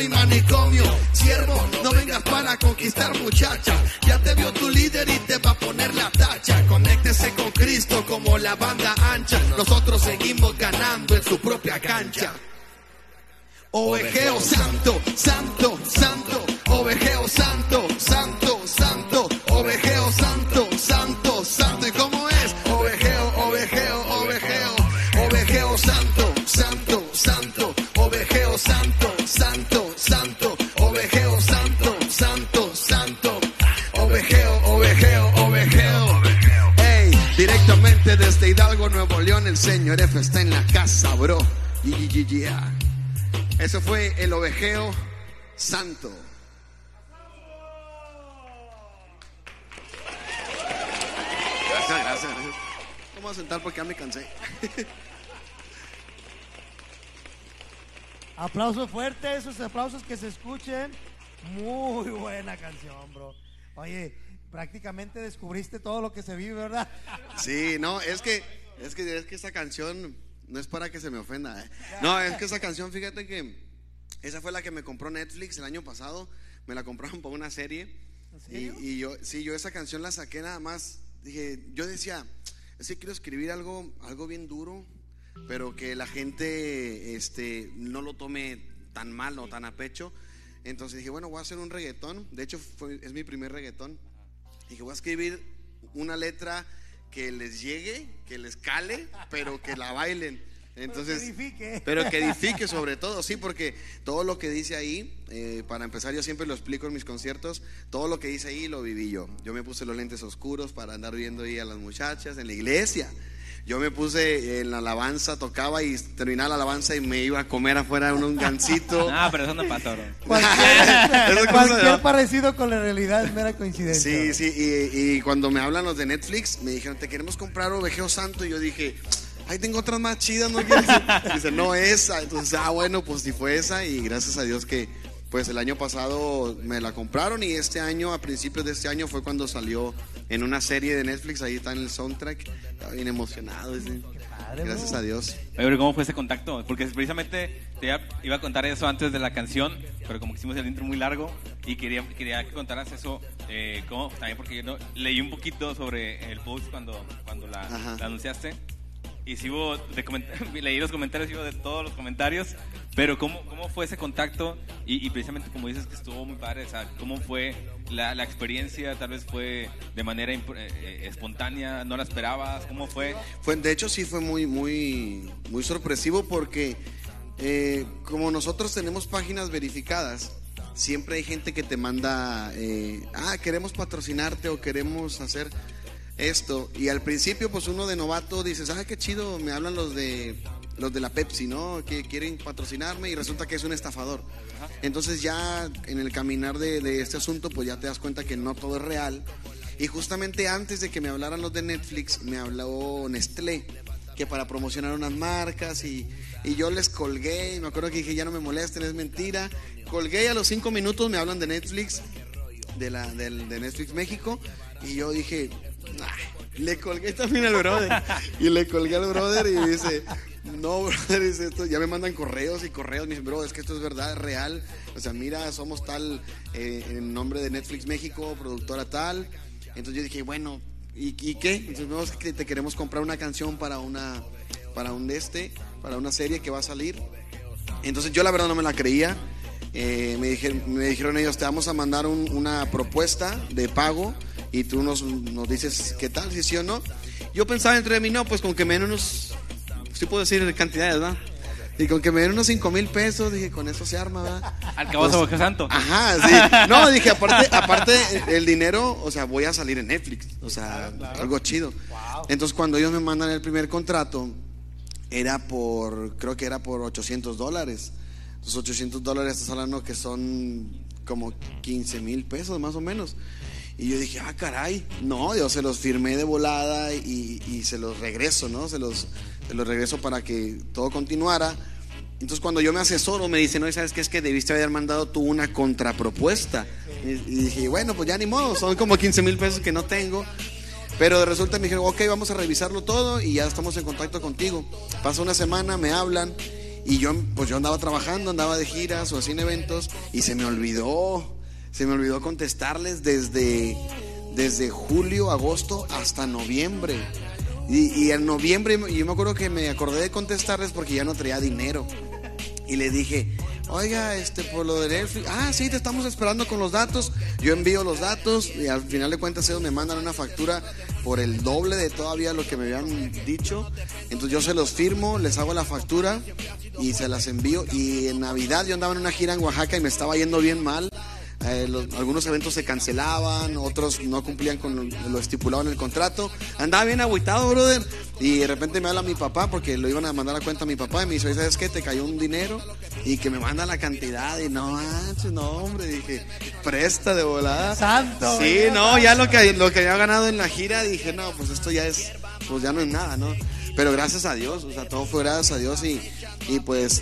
mi manicomio? Siervo, no vengas para conquistar muchacha. Ya te vio tu líder y te va a poner la tacha. Conéctese con Cristo como la banda ancha. Nosotros seguimos ganando en su propia cancha. Ovejeo santo. Gracias, gracias. gracias. Vamos a sentar porque ya me cansé. Aplausos fuertes, esos aplausos que se escuchen. Muy buena canción, bro. Oye, prácticamente descubriste todo lo que se vive, ¿verdad? Sí, no, es que, es que, es que esta canción no es para que se me ofenda. ¿eh? No, es que esa canción, fíjate que esa fue la que me compró Netflix el año pasado. Me la compraron por una serie. ¿En Y, yo, sí, yo esa canción la saqué nada más. Dije, yo decía, es que quiero escribir algo, algo bien duro, pero que la gente, este, no lo tome tan mal o tan a pecho. Entonces dije, bueno, voy a hacer un reggaetón. De hecho, fue, es mi primer reggaetón. Dije, voy a escribir una letra que les llegue, que les cale, pero que la bailen. Entonces, Pero que edifique. pero que edifique sobre todo, sí, porque todo lo que dice ahí, eh, para empezar, yo siempre lo explico en mis conciertos, todo lo que dice ahí lo viví yo. Yo me puse los lentes oscuros para andar viendo ahí a las muchachas en la iglesia. Yo me puse en la alabanza, tocaba y terminaba la alabanza y me iba a comer afuera un, un gansito. Ah, pero eso no. Cualquier, es cosa cualquier de- parecido con la realidad es mera coincidencia. Sí, sí, y, y cuando me hablan los de Netflix, me dijeron, te queremos comprar Ovejeo Santo. Y yo dije, ay, tengo otras más chidas, ¿no quieres? Dice, no, esa. Entonces, ah, bueno, pues si fue esa. Y gracias a Dios que, pues el año pasado me la compraron. Y este año, a principios de este año, fue cuando salió en una serie de Netflix. Ahí está en el soundtrack. Estaba bien emocionado. Gracias a Dios. Oye, pero ¿cómo fue ese contacto? Porque precisamente te iba, a contar eso antes de la canción, pero como que hicimos el intro muy largo y quería, quería que contaras eso, eh, ¿cómo? también porque yo no- leí un poquito sobre el post cuando, cuando la, la anunciaste. Y sí hubo de leí los comentarios, hubo de todos los comentarios, pero ¿cómo, cómo fue ese contacto? Y, precisamente como dices que estuvo muy padre, o sea, ¿cómo fue la, la experiencia? Tal vez fue de manera eh, eh, espontánea, no la esperabas, ¿cómo fue? Fue, de hecho, sí fue muy, muy, muy sorpresivo porque eh, como nosotros tenemos páginas verificadas, siempre hay gente que te manda, ah, queremos patrocinarte o queremos hacer esto. Y al principio, pues uno de novato dices, ah, qué chido, me hablan los de los de la Pepsi, ¿no? Que quieren patrocinarme y resulta que es un estafador. Entonces ya en el caminar de, de este asunto, pues ya te das cuenta que no todo es real. Y justamente antes de que me hablaran los de Netflix, me habló Nestlé, que para promocionar unas marcas y, y yo les colgué, y me acuerdo que dije, ya no me molesten, es mentira. Colgué y a los cinco minutos me hablan de Netflix, de, la, del- de Netflix México, y yo dije, le colgué también al brother, y le colgué al brother y dice, no, brother, dice esto, ya me mandan correos y correos, dicen, bro, es que esto es verdad, es real, o sea, mira, somos tal, eh, en nombre de Netflix México, productora tal, entonces yo dije, bueno, ¿y, y qué? Entonces te queremos comprar una canción para una, para un este, para una serie que va a salir, entonces yo la verdad no me la creía. Eh, me, me dijeron ellos, te vamos a mandar un- una propuesta de pago y tú nos, nos dices qué tal, si sí o no. Yo pensaba entre mí, no, pues con que me den unos, sí puedo decir cantidades, ¿verdad? Y con que me den unos 5 mil pesos, dije, con eso se arma, ¿verdad? Al cabo Pues, Santo. Ajá, sí. No, dije, aparte, aparte el dinero, o sea, voy a salir en Netflix, o sea, algo chido. Entonces, cuando ellos me mandan el primer contrato, era por, creo que era por 800 dólares. Los 800 dólares, estás hablando que son como 15 mil pesos más o menos. Y yo dije, ah, caray, no, yo se los firmé de volada y, y se los regreso, ¿no? Se los, se los regreso para que todo continuara. Entonces cuando yo me asesoro me dicen, no, ¿sabes qué? Es que debiste haber mandado tú una contrapropuesta. Y, dije, bueno, pues ya ni modo, son como 15 mil pesos que no tengo. Pero resulta me dijeron, ok, vamos a revisarlo todo y ya estamos en contacto contigo. Pasa una semana, me hablan y yo, pues yo andaba trabajando, andaba de giras o así en eventos y se me olvidó, se me olvidó contestarles desde, desde julio, agosto hasta noviembre. Y, y en noviembre yo me acuerdo que me acordé de contestarles porque ya no traía dinero. Y le dije, oiga, este, por lo de Netflix, ah, sí, te estamos esperando con los datos. Yo envío los datos y al final de cuentas ellos me mandan una factura por el doble de todavía lo que me habían dicho. Entonces yo se los firmo, les hago la factura y se las envío. Y en Navidad yo andaba en una gira en Oaxaca y me estaba yendo bien mal. Eh, los- algunos eventos se cancelaban, otros no cumplían con lo, lo estipulado en el contrato. Andaba bien agüitado, brother. Y de repente me habla mi papá porque lo iban a mandar a cuenta a mi papá y me dice, "Oye, ¿sabes qué? Te cayó un dinero y que me manda la cantidad. Y no, manches, no, hombre, dije, presta de volada. Santo, Sí, no, ya lo que, lo que había ganado en la gira, dije, no, pues esto ya es, pues ya no es nada, ¿no? Pero gracias a Dios, o sea, todo fue gracias a Dios y, y pues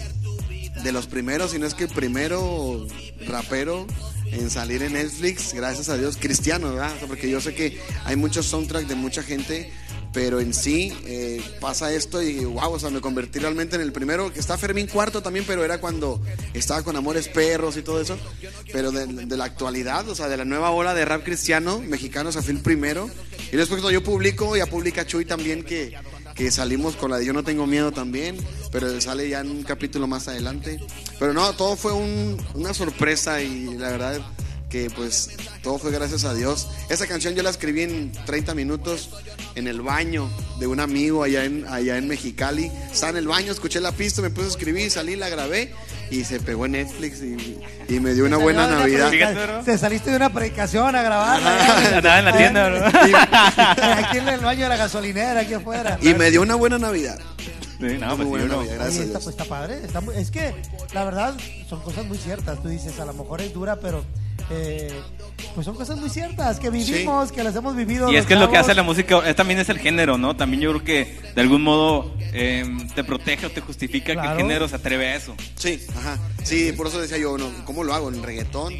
de los primeros, si no es que el primero rapero en salir en Netflix, gracias a Dios, cristiano, ¿verdad? Porque yo sé que hay muchos soundtracks de mucha gente, pero en sí eh, pasa esto y wow, o sea, me convertí realmente en el primero, que está Fermín Cuarto también, pero era cuando estaba con Amores Perros y todo eso, pero de, la actualidad, o sea, de la nueva ola de rap cristiano mexicano, o sea, el primero. Y después cuando yo publico, ya publica Chuy también que, que salimos con la de Yo no tengo miedo también, pero sale ya en un capítulo más adelante. Pero no, todo fue un- una sorpresa y la verdad que pues todo fue gracias a Dios. Esa canción yo la escribí en 30 minutos en el baño de un amigo allá en, allá en Mexicali. Estaba en el baño, escuché la pista, me puse a escribir, salí, la grabé y se pegó en Netflix y, y me dio una buena Navidad. predica-. Te saliste de una predicación a grabarla. Andaba en la tienda, bro. Aquí en el baño de la gasolinera, aquí afuera. Y me dio una buena Navidad. Sí, no, Muy pues sí, buena. Navidad, gracias Oye, a está, Dios. pues, está padre. está muy- es que la verdad son cosas muy ciertas. Tú dices, a lo mejor es dura, pero eh, pues son cosas muy ciertas que vivimos, que las hemos vivido. Y es que es lo que hace la música, eh, también es el género, ¿no? También yo creo que de algún modo eh, te protege o te justifica que el género se atreve a eso. Sí, ajá. Sí, por eso decía yo, no, ¿cómo lo hago? ¿En reggaetón?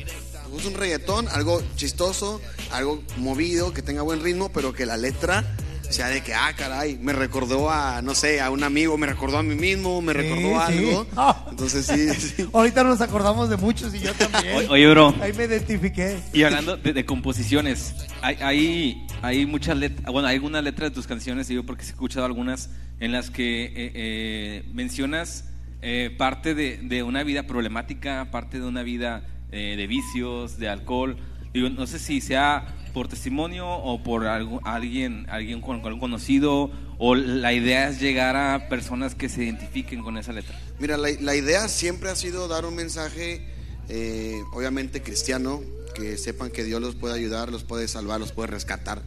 Uso un reggaetón, algo chistoso, algo movido, que tenga buen ritmo, pero que la letra sea de que, ah, caray, me recordó a, no sé, a un amigo, me recordó a mí mismo, me recordó sí. algo. Entonces sí, sí. Ahorita nos acordamos de muchos y yo también. O- Oye, bro, Ahí me identifiqué. y hablando de, de composiciones, hay, hay, hay muchas letras, bueno, hay algunas letras de tus canciones, digo porque he escuchado algunas en las que eh, eh, mencionas eh, parte de, de una vida problemática, parte de una vida eh, de vicios, de alcohol. Digo, no sé si sea por testimonio o por algo- alguien, alguien con, con conocido, o la idea es llegar a personas que se identifiquen con esa letra. Mira, la, la idea siempre ha sido dar un mensaje, eh, obviamente cristiano, que sepan que Dios los puede ayudar, los puede salvar, los puede rescatar.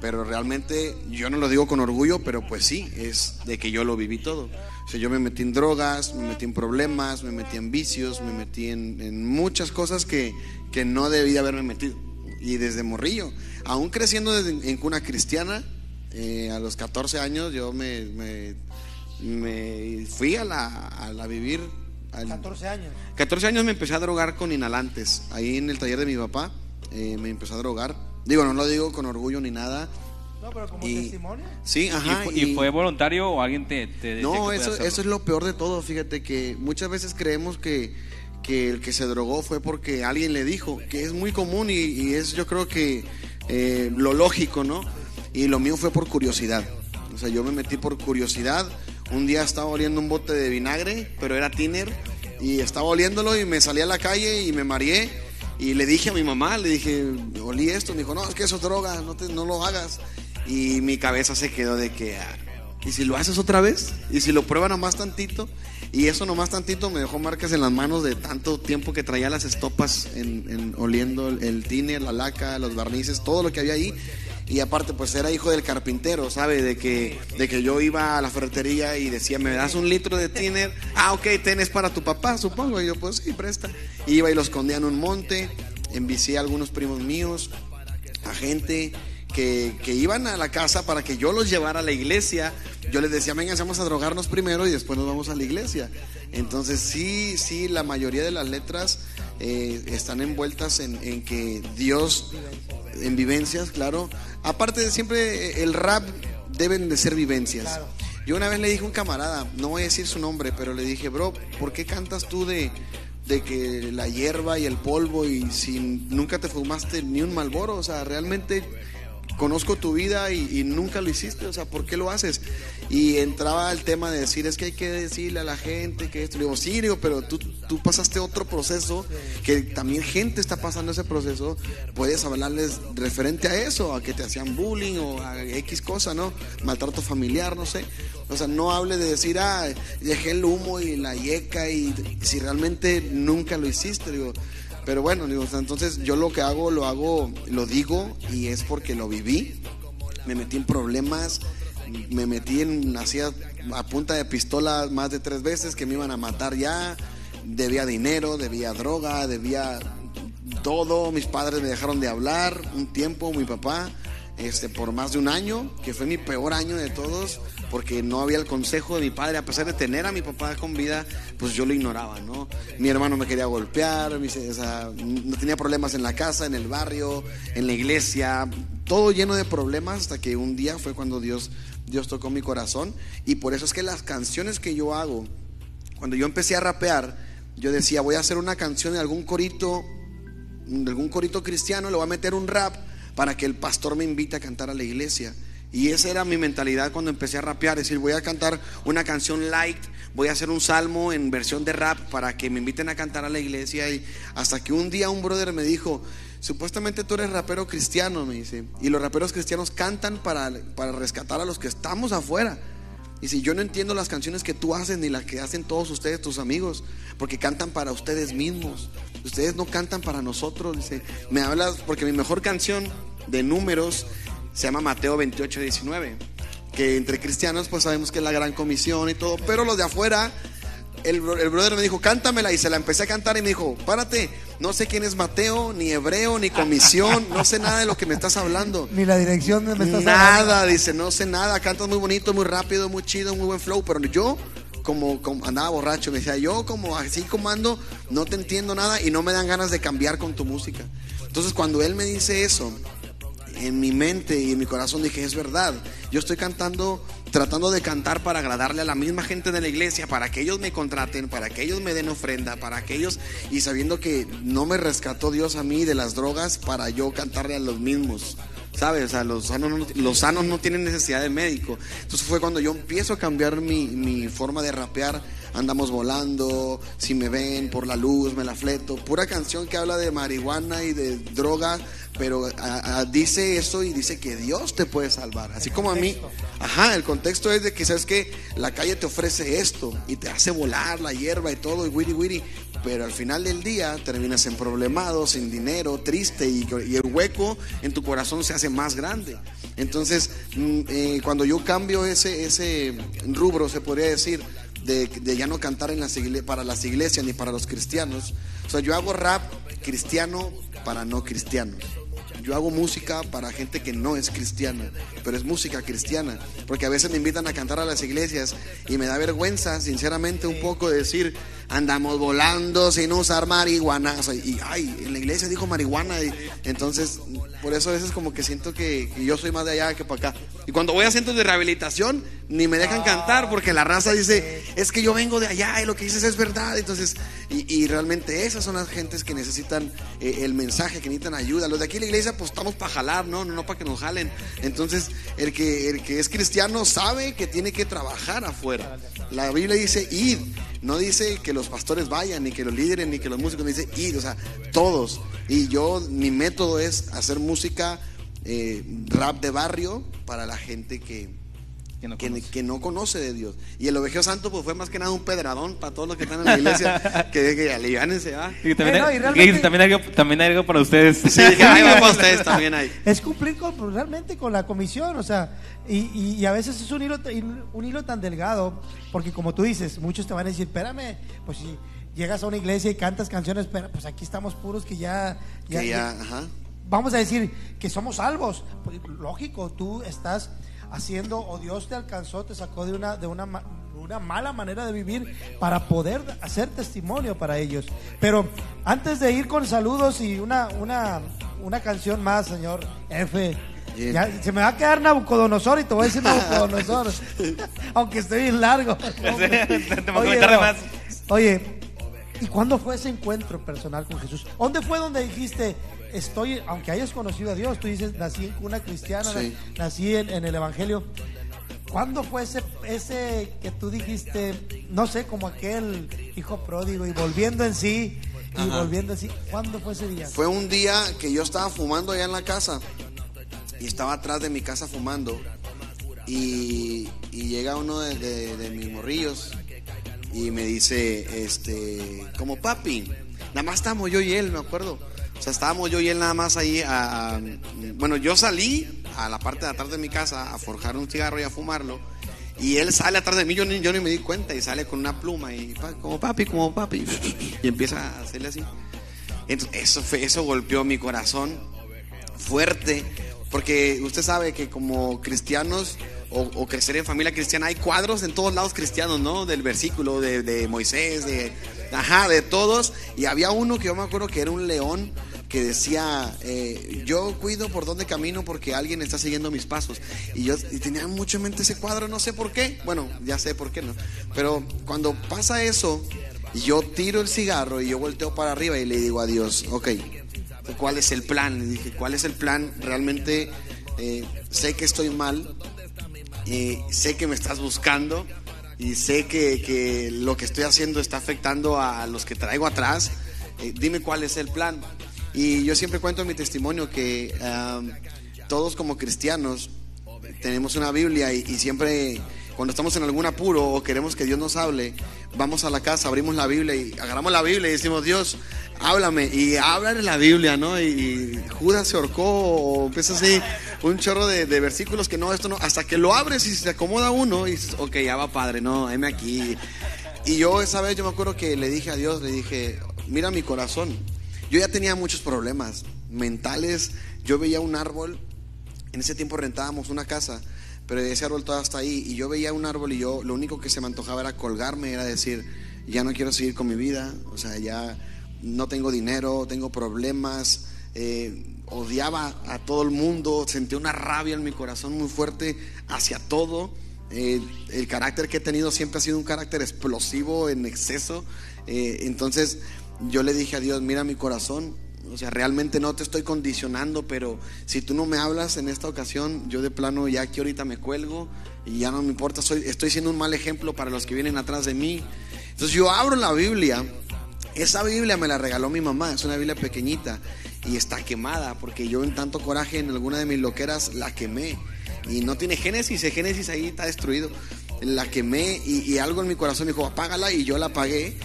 Pero realmente yo no lo digo con orgullo, pero pues sí, es de que yo lo viví todo. O sea, yo me metí en drogas, me metí en problemas, me metí en vicios, me metí en, en muchas cosas que, que no debía haberme metido. Y desde morrillo, aún creciendo desde- en cuna cristiana, eh, a los 14 años yo me, me, me fui a la, a la vivir. al- 14 años. 14 años me empecé a drogar con inhalantes. Ahí en el taller de mi papá eh, me empezó a drogar. Digo, no lo digo con orgullo ni nada. No, pero como Y- testimonio. Sí, ¿Y ajá. ¿Y, fue voluntario o alguien te, te No, eso, eso es lo peor de todo. Fíjate que muchas veces creemos que, que el que se drogó fue porque alguien le dijo, que es muy común y, es yo creo que eh, lo lógico, ¿no? Y lo mío fue por curiosidad. O sea, yo me metí por curiosidad. Un día estaba oliendo un bote de vinagre, pero era tiner, y estaba oliéndolo y me salí a la calle y me mareé. Y le dije a mi mamá, le dije, olí esto. Me dijo, no, es que eso es droga, no, te- no lo hagas. Y mi cabeza se quedó de que, ah, ¿y si lo haces otra vez? ¿Y si lo prueba nomás tantito? Y eso nomás tantito me dejó marcas en las manos de tanto tiempo que traía las estopas en, en- oliendo el, el tiner, la laca, los barnices, todo lo que había ahí. Y aparte, pues era hijo del carpintero, ¿sabe? De que, de que yo iba a la ferretería y decía, ¿me das un litro de tiner? Ah, ok, tenés para tu papá, supongo. Y yo, pues sí, presta. Y iba y lo escondía en un monte, envicié a algunos primos míos, a gente que, que iban a la casa para que yo los llevara a la iglesia. Yo les decía, vengan, vamos a drogarnos primero y después nos vamos a la iglesia. Entonces sí, sí, la mayoría de las letras eh, están envueltas en, que Dios, en vivencias, claro. Aparte de siempre, eh, el rap deben de ser vivencias. Yo una vez le dije a un camarada, no voy a decir su nombre, pero le dije, bro, ¿por qué cantas tú de, de que la hierba y el polvo y si nunca te fumaste ni un malboro? O sea, realmente conozco tu vida y, y nunca lo hiciste, o sea, ¿por qué lo haces? Y entraba el tema de decir, es que hay que decirle a la gente que esto, le digo, sí, digo, pero tú, tú pasaste otro proceso, que también gente está pasando ese proceso, puedes hablarles referente a eso, a que te hacían bullying o a X cosa, ¿no? Maltrato familiar, no sé. O sea, no hable de decir, ah, dejé el humo y la yeca y si realmente nunca lo hiciste, digo, pero bueno, digo, entonces yo lo que hago, lo hago, lo digo y es porque lo viví. Me metí en problemas, me metí en, hacía a punta de pistola más de tres veces que me iban a matar ya. Debía dinero, debía droga, debía todo. Mis padres me dejaron de hablar un tiempo, mi papá, este, por más de un año, que fue mi peor año de todos, porque no había el consejo de mi padre, a pesar de tener a mi papá con vida, pues yo lo ignoraba, ¿no? Mi hermano me quería golpear, no tenía problemas en la casa, en el barrio, en la iglesia, todo lleno de problemas, hasta que un día fue cuando Dios, Dios tocó mi corazón, y por eso es que las canciones que yo hago, cuando yo empecé a rapear, yo decía, voy a hacer una canción de algún corito, de algún corito cristiano, le voy a meter un rap para que el pastor me invite a cantar a la iglesia. Y esa era mi mentalidad cuando empecé a rapear, es decir, voy a cantar una canción light, voy a hacer un salmo en versión de rap para que me inviten a cantar a la iglesia. Y hasta que un día un brother me dijo, supuestamente tú eres rapero cristiano, me dice, y los raperos cristianos cantan para, para rescatar a los que estamos afuera. Y si yo no entiendo las canciones que tú haces ni las que hacen todos ustedes, tus amigos, porque cantan para ustedes mismos. Ustedes no cantan para nosotros. Dice, me hablas porque mi mejor canción de números se llama Mateo 28, 19. Que entre cristianos pues sabemos que es la gran comisión y todo, pero los de afuera, el, el brother me dijo, cántamela y se la empecé a cantar y me dijo, párate, no sé quién es Mateo, ni hebreo, ni comisión, no sé nada de lo que me estás hablando. Ni la dirección de me estás Nada, hablando. dice, no sé nada, cantas muy bonito, muy rápido, muy chido, muy buen flow, pero yo como, como andaba borracho, me decía, yo como así como ando, no te entiendo nada y no me dan ganas de cambiar con tu música. Entonces cuando él me dice eso, en mi mente y en mi corazón dije, es verdad, yo estoy cantando, tratando de cantar para agradarle a la misma gente de la iglesia, para que ellos me contraten, para que ellos me den ofrenda, para que ellos, y sabiendo que no me rescató Dios a mí de las drogas, para yo cantarle a los mismos. ¿Sabes? O sea, los sanos, no, los sanos no tienen necesidad de médico. Entonces fue cuando yo empiezo a cambiar mi, mi forma de rapear. Andamos volando, si me ven por la luz, me la fleto. Pura canción que habla de marihuana y de droga, pero a- a- dice eso y dice que Dios te puede salvar. Así como a mí. Ajá, el contexto es de que sabes que la calle te ofrece esto y te hace volar la hierba y todo, y wiri wiri. Pero al final del día terminas en problemado, sin dinero, triste y, y el hueco en tu corazón se hace más grande. Entonces, mm, eh, cuando yo cambio ese, ese rubro, se podría decir, de, de ya no cantar en las igle- para las iglesias ni para los cristianos. O sea, yo hago rap cristiano para no cristianos. Yo hago música para gente que no es cristiana, pero es música cristiana, porque a veces me invitan a cantar a las iglesias y me da vergüenza, sinceramente, un poco de decir, andamos volando sin usar marihuana, y ay, en la iglesia dijo marihuana, y entonces por eso a veces como que siento que, yo soy más de allá que para acá. Y cuando voy a centros de rehabilitación, ni me dejan cantar porque la raza dice, es que yo vengo de allá y lo que dices es verdad. Entonces, y, y realmente esas son las gentes que necesitan eh, el mensaje, que necesitan ayuda. Los de aquí en la iglesia, pues estamos para jalar, no, no, no para que nos jalen. Entonces, el que, el que es cristiano sabe que tiene que trabajar afuera. La Biblia dice id, no dice que los pastores vayan, ni que los líderes, ni que los músicos, dice id, o sea, todos. Y yo, mi método es hacer música, eh, rap de barrio para la gente que, Que no que, conoce. que no conoce de Dios. Y el ovejeo santo pues fue más que nada un pedradón para todos los que están en la iglesia, que, que aliviánense, ¿va? Y también, Eh, hay, y realmente- y también, hay algo, también hay algo para ustedes. Sí, dije, "Ay, va para ustedes también hay. Es cumplir con, pues, realmente con la comisión, o sea, y, y- y a veces es un hilo, un hilo tan delgado, porque como tú dices, muchos te van a decir, espérame, pues si llegas a una iglesia y cantas canciones, pero pues aquí estamos puros que ya, ya- Que ya, ya- ajá. vamos a decir que somos salvos. Pues, lógico, tú estás haciendo o Dios te alcanzó, te sacó de una de una ma- una mala manera de vivir para poder hacer testimonio para ellos. Pero antes de ir con saludos y una una una canción más, señor F. Ya se me va a quedar Nabucodonosor y te voy a decir Nabucodonosor, aunque esté bien largo. Comentar más. Oye, ¿y cuándo fue ese encuentro personal con Jesús? ¿Dónde fue donde dijiste, estoy, aunque hayas conocido a Dios, tú dices, nací en cuna cristiana, Sí. nací en, en el Evangelio? ¿Cuándo fue ese, ese que tú dijiste, no sé, como aquel hijo pródigo y volviendo en sí, y Ajá. volviendo en sí? ¿Cuándo fue ese día? Fue un día que yo estaba fumando allá en la casa y estaba atrás de mi casa fumando y, y llega uno de, de- de mis morrillos y me dice, este, como papi, nada más estábamos yo y él, me acuerdo. Sea, estábamos yo y él nada más ahí. a- a- bueno, yo salí a la parte de atrás de mi casa a forjar un cigarro y a fumarlo. Y él sale atrás de mí, yo ni, yo ni me di cuenta, y sale con una pluma y como papi, como papi. Y empieza a hacerle así. Entonces, eso, fue, eso golpeó mi corazón fuerte, porque usted sabe que como cristianos o, o crecer en familia cristiana hay cuadros en todos lados cristianos, ¿no? Del versículo de, de Moisés, de, ajá, de todos. Y había uno que yo me acuerdo que era un león que decía, eh, yo cuido por dónde camino porque alguien está siguiendo mis pasos. Y yo tenía mucho en mente ese cuadro, no sé por qué. Bueno, ya sé por qué, ¿no? Pero cuando pasa eso, yo tiro el cigarro y yo volteo para arriba y le digo a Dios, ok, ¿cuál es el plan? Le dije, ¿cuál es el plan realmente eh, sé que estoy mal, eh, sé que me estás buscando y sé que, que lo que estoy haciendo está afectando a los que traigo atrás. Eh, dime cuál es el plan. Y yo siempre cuento en mi testimonio que todos como cristianos tenemos una Biblia y, y siempre cuando estamos en algún apuro o queremos que Dios nos hable, vamos a la casa, abrimos la Biblia y agarramos la Biblia y decimos, Dios, háblame. Y habla en la Biblia, ¿no? Y, y Judas se ahorcó o empieza así un chorro de, de versículos que no, esto no, hasta que lo abres y se acomoda uno y dices, ok, ya va padre, no, heme aquí. Y yo esa vez yo me acuerdo que le dije a Dios, le dije, mira mi corazón. Yo ya tenía muchos problemas mentales. Yo veía un árbol, en ese tiempo rentábamos una casa, pero ese árbol todo hasta ahí. Y yo veía un árbol y yo lo único que se me antojaba era colgarme, era decir, ya no quiero seguir con mi vida, o sea, ya no tengo dinero, tengo problemas. eh, odiaba a todo el mundo, sentí una rabia en mi corazón muy fuerte hacia todo. Eh, el carácter que he tenido siempre ha sido un carácter explosivo en exceso. Eh, entonces yo le dije a Dios, mira mi corazón, o sea, realmente no te estoy condicionando, pero si tú no me hablas en esta ocasión, yo de plano ya aquí ahorita me cuelgo y ya no me importa, estoy siendo un mal ejemplo para los que vienen atrás de mí. Entonces yo abro la Biblia, esa Biblia me la regaló mi mamá, es una Biblia pequeñita y está quemada porque yo en tanto coraje en alguna de mis loqueras la quemé y no tiene Génesis, el Génesis ahí está destruido. La quemé y, y algo en mi corazón dijo, apágala y yo la apagué.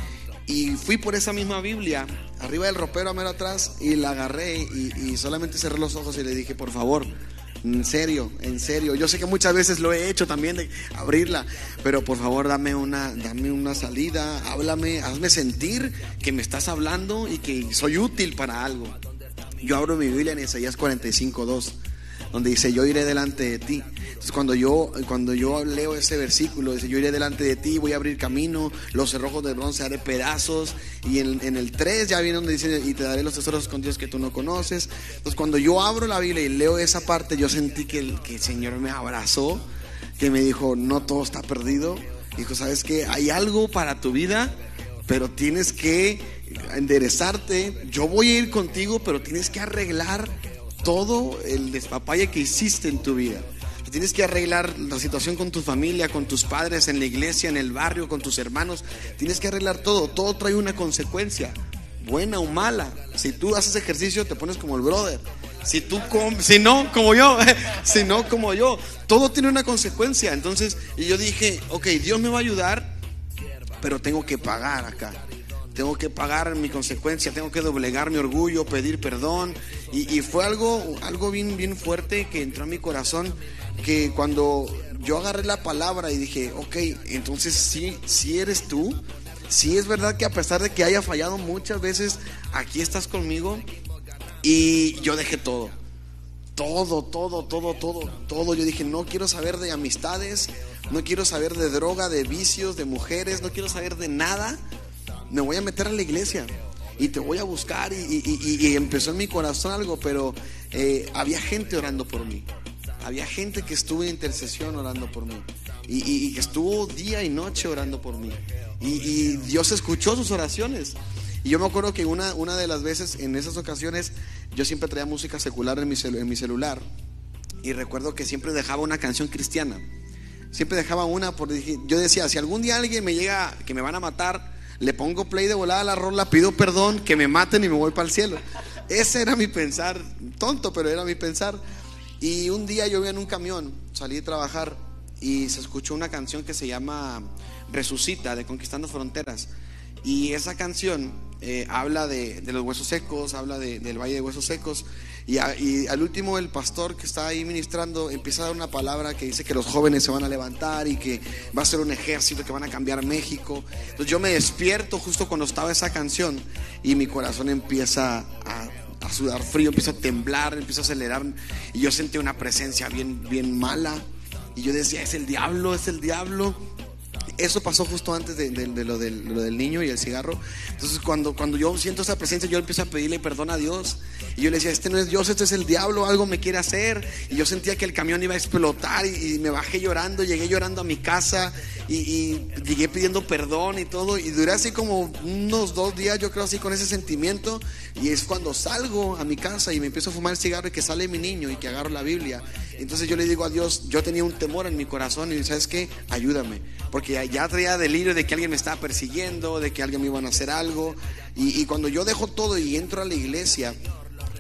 Y fui por esa misma Biblia, arriba del ropero a mero atrás, y la agarré y, solamente cerré los ojos y le dije, por favor, en serio, en serio. Yo sé que muchas veces lo he hecho también de abrirla, pero por favor dame una, dame una salida, háblame, hazme sentir que me estás hablando y que soy útil para algo. Yo abro mi Biblia en Isaías 45, 2 donde dice yo iré delante de ti. Entonces cuando yo cuando yo leo ese versículo dice yo iré delante de ti, voy a abrir camino, los cerrojos de bronce haré pedazos y en, en el 3 ya viene donde dice y te daré los tesoros escondidos que tú no conoces. Entonces cuando yo abro la Biblia y leo esa parte yo sentí que el, que el Señor me abrazó, que me dijo no todo está perdido. Dijo, ¿sabes qué? Hay algo para tu vida, pero tienes que enderezarte. Yo voy a ir contigo, pero tienes que arreglar todo el despapalle que hiciste en tu vida. Tienes que arreglar la situación con tu familia, con tus padres, en la iglesia, en el barrio, con tus hermanos. Tienes que arreglar todo. Todo trae una consecuencia, buena o mala. Si tú haces ejercicio, te pones como el brother. Si tú si no, como yo, si no, como yo. Todo tiene una consecuencia. Entonces, y yo dije, ok, Dios me va a ayudar, pero tengo que pagar acá tengo que pagar mi consecuencia, tengo que doblegar mi orgullo, pedir perdón. Y, y, fue algo, algo bien, bien fuerte que entró a mi corazón, que cuando yo agarré la palabra y dije, ok, entonces sí, sí eres tú, sí es verdad que a pesar de que haya fallado muchas veces, aquí estás conmigo y yo dejé todo. Todo, todo, todo, todo, todo. Yo dije, no quiero saber de amistades, no quiero saber de droga, de vicios, de mujeres, no quiero saber de nada me voy a meter a la iglesia y te voy a buscar. Y, y, y, y empezó en mi corazón algo, pero eh, había gente orando por mí. Había gente que estuvo en intercesión orando por mí. Y, que estuvo día y noche orando por mí. Y, Dios escuchó sus oraciones. Y yo me acuerdo que una, una de las veces, en esas ocasiones, yo siempre traía música secular en mi, en mi celular. Y recuerdo que siempre dejaba una canción cristiana. Siempre dejaba una, por, yo decía, si algún día alguien me llega, que me van a matar, le pongo play de volada a la rola, pido perdón, que me maten y me voy para el cielo. Ese era mi pensar, tonto, pero era mi pensar. Y un día yo iba en un camión, salí a trabajar y se escuchó una canción que se llama Resucita, de Conquistando Fronteras. Y esa canción eh, habla de, los huesos secos, habla de, del valle de huesos secos. Y, al último el pastor que está ahí ministrando empieza a dar una palabra que dice que los jóvenes se van a levantar y que va a ser un ejército que van a cambiar México. Entonces yo me despierto justo cuando estaba esa canción y mi corazón empieza a, a sudar frío, empieza a temblar, empieza a acelerar y yo sentí una presencia bien, bien mala. Y yo decía, es el diablo, es el diablo. Eso pasó justo antes de, lo, del, niño y el cigarro. Entonces cuando, cuando yo siento esa presencia, yo empiezo a pedirle perdón a Dios. Y yo le decía, este no es Dios, este es el diablo, algo me quiere hacer. Y yo sentía que el camión iba a explotar y, me bajé llorando, llegué llorando a mi casa y, y llegué pidiendo perdón y todo. Y duré así como unos dos días, yo creo así con ese sentimiento. Y es cuando salgo a mi casa y me empiezo a fumar el cigarro y que sale mi niño y que agarro la Biblia. Entonces yo le digo a Dios, yo tenía un temor en mi corazón y ¿sabes qué? Ayúdame. Porque ya- traía delirio de que alguien me estaba persiguiendo, de que alguien me iban a hacer algo. Y, cuando yo dejo todo y entro a la iglesia,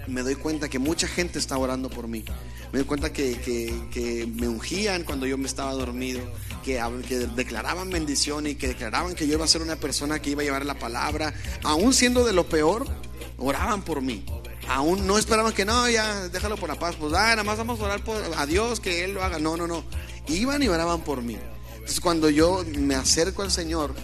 me doy cuenta que mucha gente está orando por mí. Me doy cuenta que, que- me ungían cuando yo me estaba dormido, que, que declaraban bendición y que declaraban que yo iba a ser una persona que iba a llevar la palabra, aún siendo de lo peor, oraban por mí. Aún no esperaban que no, ya déjalo por la paz, pues ah, nada más vamos a orar a Dios que Él lo haga. No, no, no. Iban y oraban por mí. Entonces cuando yo me acerco al Señor,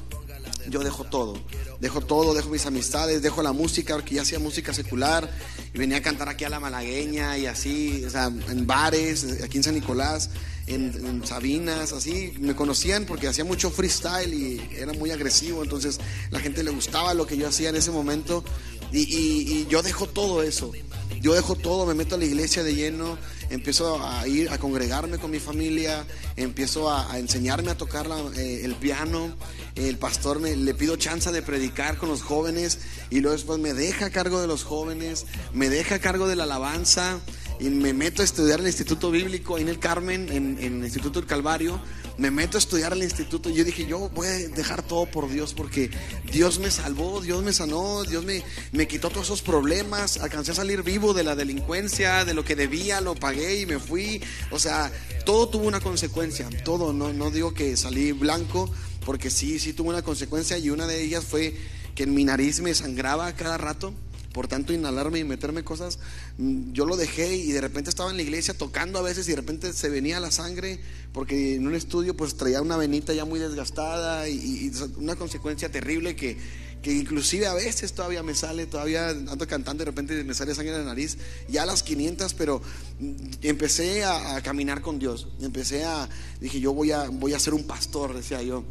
yo dejo todo. Dejo todo, dejo mis amistades, dejo la música, porque ya hacía música secular y venía a cantar aquí a la malagueña y así, o sea, en bares, aquí en San Nicolás, en, en Sabinas, así. Me conocían porque hacía mucho freestyle y era muy agresivo, entonces la gente le gustaba lo que yo hacía en ese momento y, yo dejo todo eso. Yo dejo todo, me meto a la iglesia de lleno, empiezo a ir a congregarme con mi familia, empiezo a, enseñarme a tocar eh, el piano. El pastor me, le pido chance de predicar con los jóvenes y luego después me deja a cargo de los jóvenes, me deja a cargo de la alabanza y me meto a estudiar el Instituto Bíblico ahí en el Carmen, en, en el Instituto del Calvario. Me meto a estudiar el instituto y yo dije, yo voy a dejar todo por Dios porque Dios me salvó, Dios me sanó, Dios me, me quitó todos esos problemas, alcancé a salir vivo de la delincuencia, de lo que debía, lo pagué y me fui. O sea, todo tuvo una consecuencia, todo, no, no digo que salí blanco, porque sí, sí tuvo una consecuencia y una de ellas fue que en mi nariz me sangraba cada rato por tanto inhalarme y meterme cosas, mm, yo lo dejé y de repente estaba en la iglesia tocando a veces y de repente se venía la sangre porque en un estudio pues traía una venita ya muy desgastada y, y- una consecuencia terrible que, que inclusive a veces todavía me sale, todavía ando cantando de repente me sale sangre en la nariz, ya a las 500, pero mm, empecé a, a caminar con Dios, empecé a, dije yo voy a, voy a ser un pastor, decía yo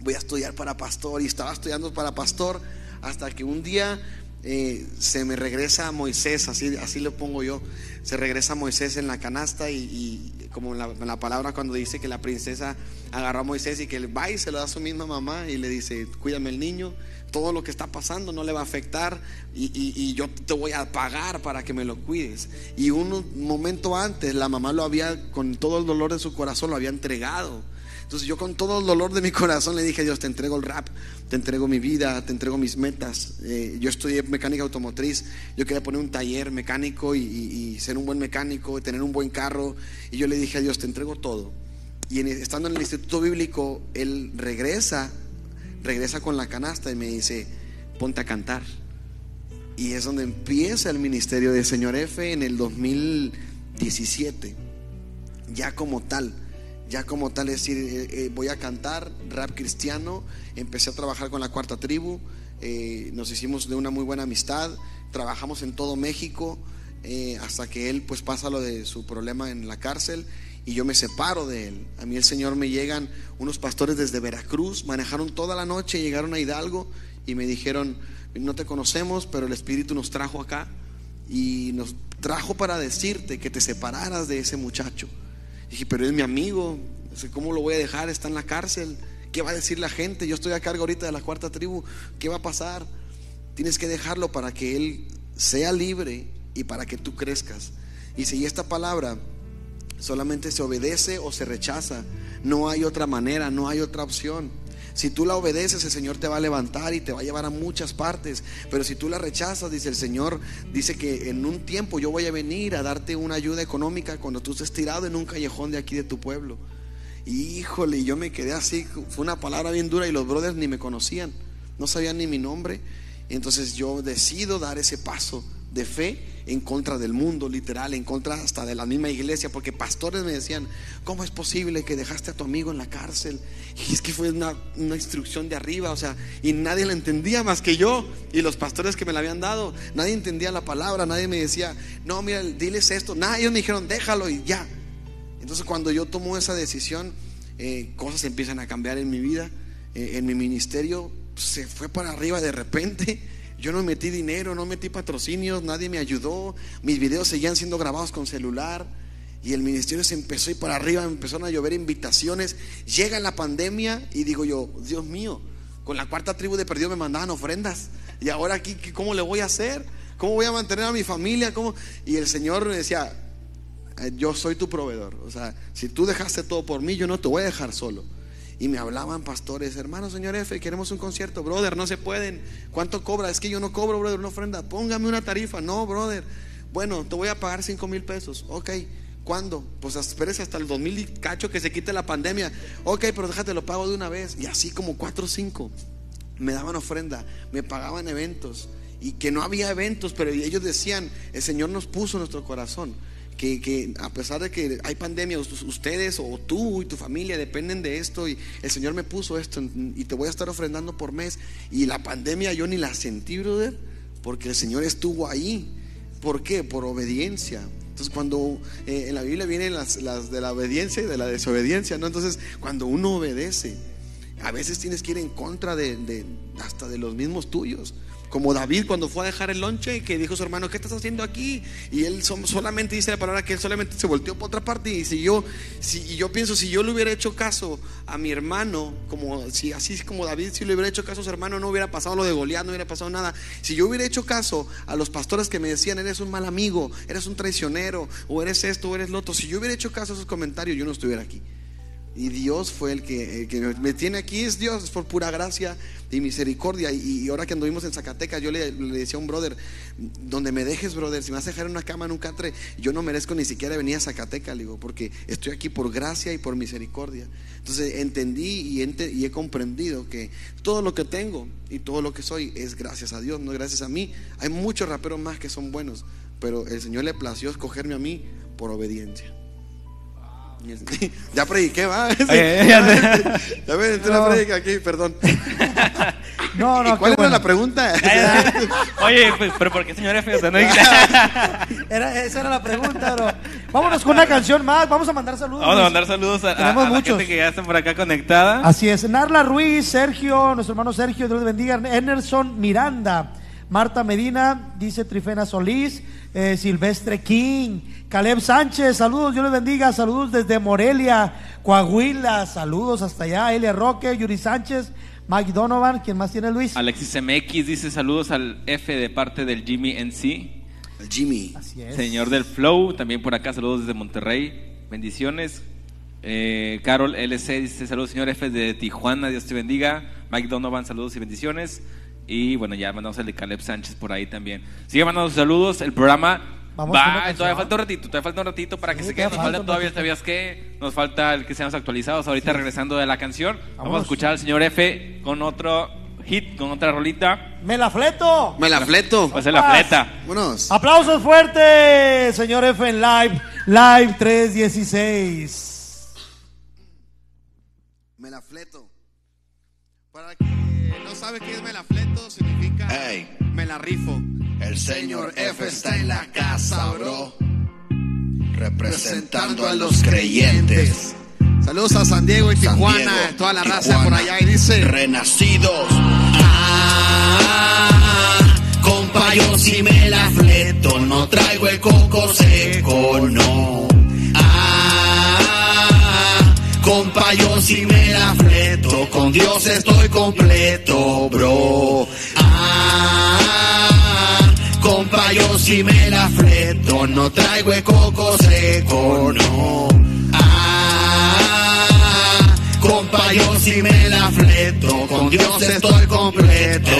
voy a estudiar para pastor y estaba estudiando para pastor hasta que un día eh, se me regresa Moisés, así, así lo pongo yo, se regresa Moisés en la canasta y, como la palabra cuando dice que la princesa agarró a Moisés y que él va y se lo da a su misma mamá y le dice, cuídame el niño, todo lo que está pasando no le va a afectar y, y- y yo te voy a pagar para que me lo cuides. Y un momento antes la mamá lo había, con todo el dolor de su corazón, lo había entregado. Entonces yo con todo el dolor de mi corazón le dije, Dios, te entrego el rap, te entrego mi vida, te entrego mis metas. Eh, yo estudié mecánica automotriz, yo quería poner un taller mecánico y, y- ser un buen mecánico, tener un buen carro. Y yo le dije a Dios, te entrego todo. Y en- estando en el instituto bíblico, él regresa, regresa con la canasta y me dice, ponte a cantar. Y es donde empieza el ministerio de Señor F en el 2017, ya como tal, ya como tal, decir, eh, eh, voy a cantar rap cristiano, empecé a trabajar con la cuarta tribu, eh, nos hicimos de una muy buena amistad, trabajamos en todo México, eh, hasta que él pues pasa lo de su problema en la cárcel y yo me separo de él. A mí el Señor me llegan unos pastores desde Veracruz, manejaron toda la noche, llegaron a Hidalgo y me dijeron, no te conocemos, pero el Espíritu nos trajo acá y nos trajo para decirte que te separaras de ese muchacho. Dije, pero es mi amigo, ¿cómo lo voy a dejar? Está en la cárcel. ¿Qué va a decir la gente? Yo estoy a cargo ahorita de la cuarta tribu. ¿Qué va a pasar? Tienes que dejarlo para que él sea libre y para que tú crezcas. Y si esta palabra solamente se obedece o se rechaza, no hay otra manera, no hay otra opción. Si tú la obedeces, el Señor te va a levantar y te va a llevar a muchas partes. Pero si tú la rechazas, dice el Señor, dice que en un tiempo yo voy a venir a darte una ayuda económica cuando tú estés tirado en un callejón de aquí de tu pueblo. Híjole, yo me quedé así, fue una palabra bien dura y los brothers ni me conocían, no sabían ni mi nombre. Entonces yo decido dar ese paso de fe en contra del mundo, literal, en contra hasta de la misma iglesia, porque pastores me decían, ¿cómo es posible que dejaste a tu amigo en la cárcel? Y es que fue una, instrucción de arriba, o sea, y nadie la entendía más que yo y los pastores que me la habían dado, nadie entendía la palabra, nadie me decía, no, mira, diles esto, nada, ellos me dijeron, déjalo y ya. Entonces cuando yo tomo esa decisión, eh, cosas empiezan a cambiar en mi vida, eh, en mi ministerio, se fue para arriba de repente. Yo no metí dinero, no metí patrocinios, nadie me ayudó. Mis videos seguían siendo grabados con celular. Y el ministerio se empezó ir para arriba, empezaron a llover invitaciones. Llega la pandemia y digo yo, Dios mío, con la cuarta tribu de perdido me mandaban ofrendas. Y ahora aquí, ¿cómo le voy a hacer? ¿Cómo voy a mantener a mi familia? ¿Cómo? Y el Señor me decía, yo soy tu proveedor. O sea, si tú dejaste todo por mí, yo no te voy a dejar solo. Y me hablaban pastores, hermano, señor F, queremos un concierto, brother, no se pueden. ¿Cuánto cobra? Es que yo no cobro, brother, una ofrenda. Póngame una tarifa. No, brother. Bueno, te voy a pagar 5 mil pesos. Ok. ¿Cuándo? Pues espérese hasta el 2000 y cacho que se quite la pandemia. Ok, pero déjate lo pago de una vez. Y así como 4 o 5 me daban ofrenda, me pagaban eventos. Y que no había eventos, pero ellos decían, el Señor nos puso nuestro corazón. Que, que, a pesar de que hay pandemia, ustedes o tú y tu familia dependen de esto y el Señor me puso esto y te voy a estar ofrendando por mes. Y la pandemia yo ni la sentí, brother, porque el Señor estuvo ahí. ¿Por qué? Por obediencia. Entonces cuando eh, en la Biblia vienen las, las, de la obediencia y de la desobediencia, ¿no? Entonces cuando uno obedece, a veces tienes que ir en contra de, de hasta de los mismos tuyos. Como David cuando fue a dejar el lonche que dijo a su hermano, ¿qué estás haciendo aquí? Y él solamente dice la palabra que él solamente se volteó por otra parte y si yo, si, y yo pienso, si yo le hubiera hecho caso a mi hermano, como si así como David, si le hubiera hecho caso a su hermano, no hubiera pasado lo de Goliat, no hubiera pasado nada. Si yo hubiera hecho caso a los pastores que me decían, eres un mal amigo, eres un traicionero, o eres esto, o eres lo otro, si yo hubiera hecho caso a esos comentarios, yo no estuviera aquí. Y Dios fue el que, que, me tiene aquí, es Dios, es por pura gracia y misericordia. Y, ahora que anduvimos en Zacatecas, yo le, le, decía a un brother, donde me dejes, brother, si me vas a dejar en una cama, en un catre, yo no merezco ni siquiera venir a Zacatecas, le digo, porque estoy aquí por gracia y por misericordia. Entonces entendí y, ente, y he comprendido que todo lo que tengo y todo lo que soy es gracias a Dios, no gracias a mí. Hay muchos raperos más que son buenos, pero el Señor le plació escogerme a mí por obediencia. Ya prediqué, va. ya me entré la predica aquí, perdón. No, no. ¿Cuál era bueno. la pregunta? Oye, pues, pero ¿por qué señor F? O sea, no era, esa era la pregunta, bro. Vámonos con una canción más. Vamos a mandar saludos. Vamos a mandar saludos a, a, a la gente que ya está por acá conectada. Así es. Narla Ruiz, Sergio, nuestro hermano Sergio, Dios bendiga. Enerson Miranda. Marta Medina, dice Trifena Solís, eh, Silvestre King, Caleb Sánchez, saludos, Dios les bendiga, saludos desde Morelia, Coahuila, saludos hasta allá, Elia Roque, Yuri Sánchez, Mike Donovan, ¿quién más tiene Luis? Alexis MX dice saludos al F de parte del Jimmy NC. El Jimmy. Así es. Señor del Flow, también por acá, saludos desde Monterrey, bendiciones. Eh, Carol LC dice saludos señor F de Tijuana, Dios te bendiga. Mike Donovan, saludos y bendiciones. Y bueno, ya mandamos el de Caleb Sánchez por ahí también. Sigue mandando saludos. El programa Vamos va. Todavía falta un ratito. Todavía falta un ratito para que Sí, se quede. Nos todavía falta todavía. ¿sabías qué? Nos falta el que seamos actualizados. Ahorita regresando de la canción. Vamos a escuchar al señor F con otro hit, con otra rolita. ¡Me la fleto! Me la fleto. Va a ser la fleta. Vámonos. Aplausos fuertes, señor F en live, live 316. Me la fleto. Para que no sabe qué es me la fleto, significa Ey. me la rifo. El señor F está en la casa, bro. Representando a los creyentes. Saludos a San Diego y San Tijuana, Diego, toda la raza Tijuana, por allá. Y dice: Renacidos. Ah, compa, yo sí me la fleto. No traigo el coco seco, no. Ah, compa, yo sí me la fleto. Con Dios estoy completo, bro. Ah, compa, yo sí me la fleto. No traigo el coco seco, no. Ah, yo sí me la fleto. Con Dios estoy completo.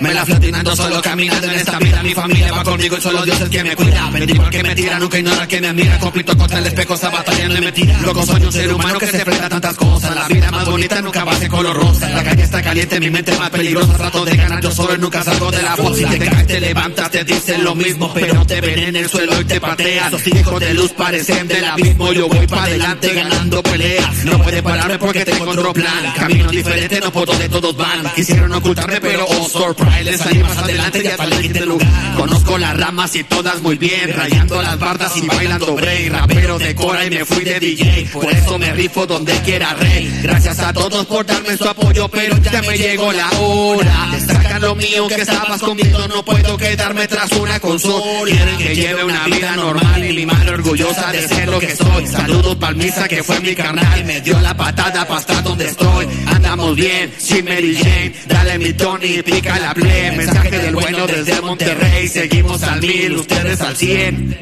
Me la fleto y no ando solo caminando en esta vida. Mi familia va conmigo y solo Dios es el que me cuida. Bendigo al que me tira, nunca ignora que me admira. Conflicto contra el espejo, esta batalla no es mentira. Loco soy un ser humano que se enfrenta a tantas cosas. La vida más bonita nunca va a ser color rosa. La calle está caliente, mi mente más peligrosa. Trato de ganar yo solo y nunca salgo de la voz. Si te caes, te levantas, te dicen lo mismo. Pero te ven en el suelo y te pateas. Los hijos de luz parecen del abismo. Yo voy para adelante ganando peleas. No puede pararme porque tengo otro plan. Camino diferente, no por donde todos van. Quisieron ocultarme, pero oh surprise, les salí más adelante y hasta le quité lugar. Conozco las ramas y todas muy bien, rayando las bardas y bailando break. Rapero de cora y me fui de DJ, por eso me rifo donde quiera rey. Gracias a todos por darme su apoyo, pero ya me llegó la hora. Destacan lo mío que estabas comiendo, no puedo quedarme tras una consola. Quieren que lleve una vida normal y mi madre orgullosa de ser lo que soy. Saludos palmisa que fue mi carnal, me dio la patada pa' estar donde estoy. Andamos bien, sin Mary Jane, dale mi Tony, pica la play. Mensaje del bueno desde Monterrey, seguimos al mil, ustedes al cien.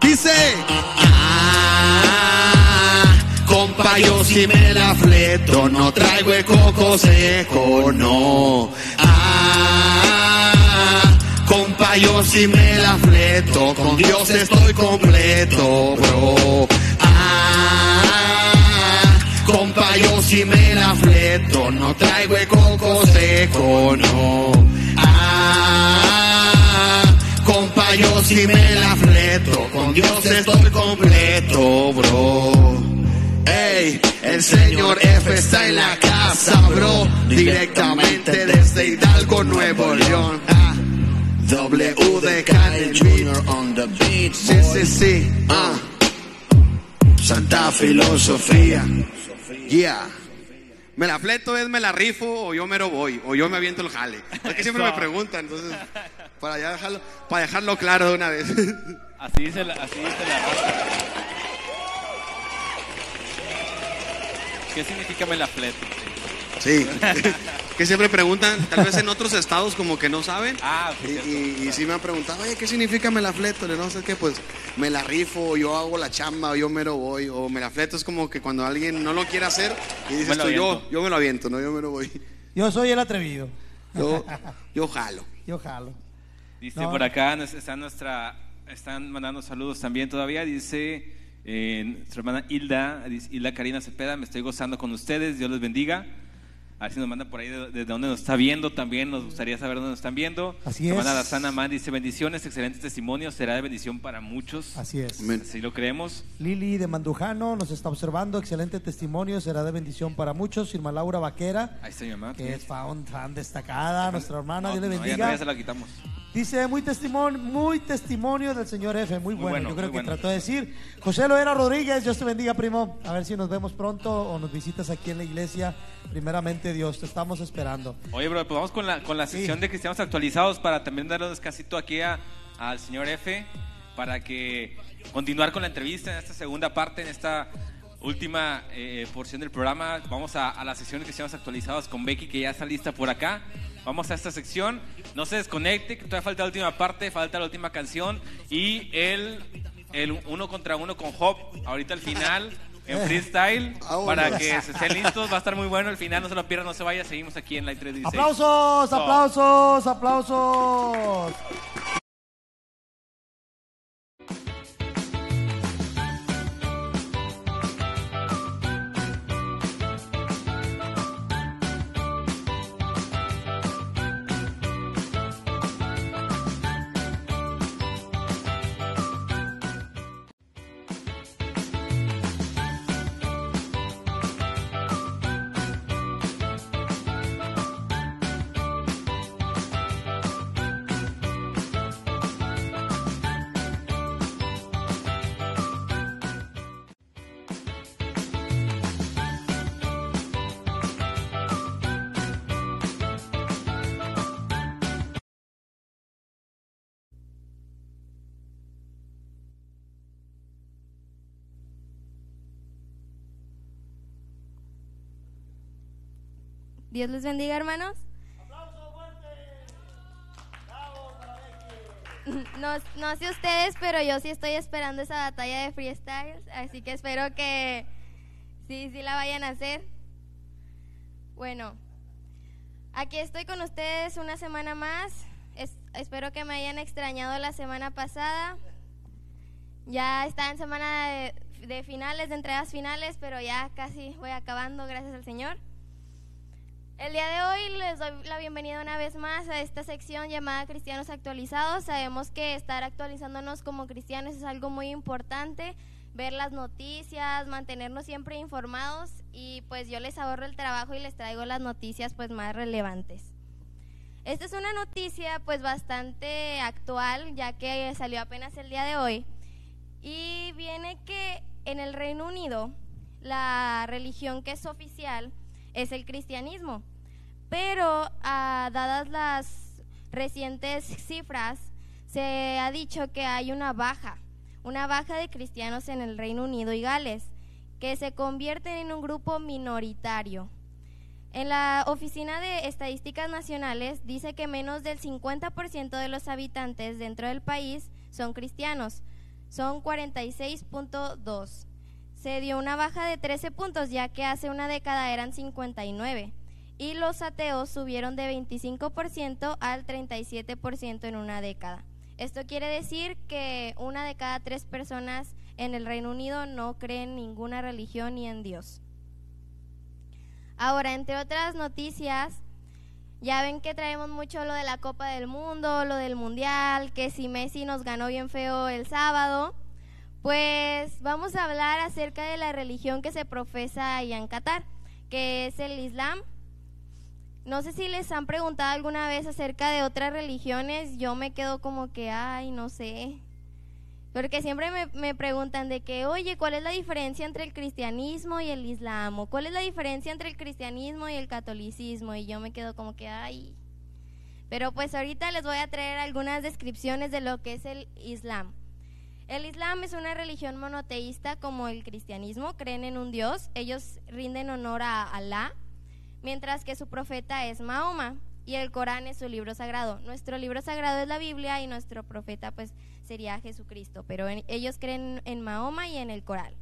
Dice. Ah, compa, yo si me la fleto, no traigo el coco seco, no. Ah, compa, yo si me la fleto, con Dios estoy completo, bro. Ah, compa, yo si me la fleto, no traigo el coco seco, no. Ah, compa, yo si me la fleto, con Dios estoy completo, bro. Ey, el señor F está en la casa, bro, directamente desde Hidalgo, Nuevo León. Ah, W de Karen Jr. on the beat, sí, sí, sí, ah. Santa filosofía, Yeah. Me la fleto es me la rifo o yo mero voy o yo me aviento el jale. Es que siempre me preguntan, entonces para ya dejarlo, para dejarlo claro de una vez. Así dice la, así dice la raza. ¿Qué significa me la fleto? Sí. que siempre preguntan, tal vez en otros estados como que no saben. Ah, Y, sí, y, y sí me han preguntado, oye, ¿qué significa me la fleto? Le no sé qué, pues me la rifo, yo hago la chamba, o yo mero voy, o me la fleto es como que cuando alguien no lo quiere hacer y dices Me lo tú, yo, aviento. yo me lo aviento, no, yo mero voy. Yo soy el atrevido. Yo, yo jalo. Yo jalo. Dice No. por acá, está nuestra, están mandando saludos también todavía. Dice eh, nuestra hermana Hilda, Hilda Karina Cepeda, me estoy gozando con ustedes, Dios les bendiga. A ver si nos mandan por ahí de- desde dónde nos está viendo también, nos gustaría saber dónde nos están viendo. Así es. hermana Lazana Man dice bendiciones, excelentes testimonios, será de bendición para muchos. Así es. Amén. Así lo creemos. Lili de Mandujano nos está observando. Excelente testimonio. Será de bendición para muchos. Irma Laura Vaquera, Ahí está mi mamá. que es fan, fan destacada. Nuestra hermana, No, Dios le bendiga. no, ya se la quitamos. Dice, muy testimonio, muy testimonio del señor F, muy, Muy bueno, yo creo que bueno. trató de decir. José Loera Rodríguez, Dios te bendiga, primo. A ver si nos vemos pronto o nos visitas aquí en la iglesia. Primeramente, Dios, te estamos esperando. Oye, bro, pues vamos con la, con la sección de cristianos actualizados para también darle un descansito aquí a- al señor F para que continuar con la entrevista en esta segunda parte, en esta última eh, porción del programa. Vamos a, a la sección de cristianos actualizados con Becky, que ya está lista por acá. Vamos a esta sección. No se desconecte, que todavía falta la última parte, falta la última canción y el, el uno contra uno con Hop, ahorita al final. En freestyle, Vámonos. para que se estén listos, va a estar muy bueno el final, no se lo pierdan, no se vaya, seguimos aquí en la 316. ¡Aplausos, aplausos, aplausos! Dios les bendiga, hermanos. No, no sé ustedes, pero yo sí estoy esperando esa batalla de freestyles, así que espero que sí, sí la vayan a hacer. Bueno, aquí estoy con ustedes una semana más. Es- espero que me hayan extrañado la semana pasada. Ya está en semana de, de finales, de entregas finales, pero ya casi voy acabando, gracias al Señor. El día de hoy les doy la bienvenida una vez más a esta sección llamada Cristianos Actualizados. Sabemos que estar actualizándonos como cristianos es algo muy importante. ver las noticias, mantenernos siempre informados y pues yo les ahorro el trabajo y les traigo las noticias pues más relevantes. Esta es una noticia pues bastante actual ya que salió apenas el día de hoy y viene que en el Reino Unido la religión que es oficial es el cristianismo, pero ah, dadas las recientes cifras se ha dicho que hay una baja, una baja de cristianos en el Reino Unido y Gales, que se convierten en un grupo minoritario. En la Oficina de Estadísticas Nacionales dice que menos del 50% de los habitantes dentro del país son cristianos, son 46.2. Se dio una baja de 13 puntos ya que hace una década eran 59 y los ateos subieron de 25% al 37% en una década. Esto quiere decir que una de cada tres personas en el Reino Unido no cree en ninguna religión ni en Dios. Ahora, entre otras noticias, ya ven que traemos mucho lo de la Copa del Mundo, lo del Mundial, que si Messi nos ganó bien feo el sábado, pues vamos a hablar acerca de la religión que se profesa allá en Qatar, que es el Islam. No sé si les han preguntado alguna vez acerca de otras religiones, yo me quedo como que, ay, no sé. Porque siempre me, me, preguntan de que, oye, ¿cuál es la diferencia entre el cristianismo y el islam? ¿Cuál es la diferencia entre el cristianismo y el catolicismo? Y yo me quedo como que, ay. Pero pues ahorita les voy a traer algunas descripciones de lo que es el islam. El islam es una religión monoteísta como el cristianismo, creen en un Dios, ellos rinden honor a Alá, mientras que su profeta es Mahoma y el Corán es su libro sagrado. Nuestro libro sagrado es la Biblia y nuestro profeta pues sería Jesucristo, pero ellos creen en Mahoma y en el Corán.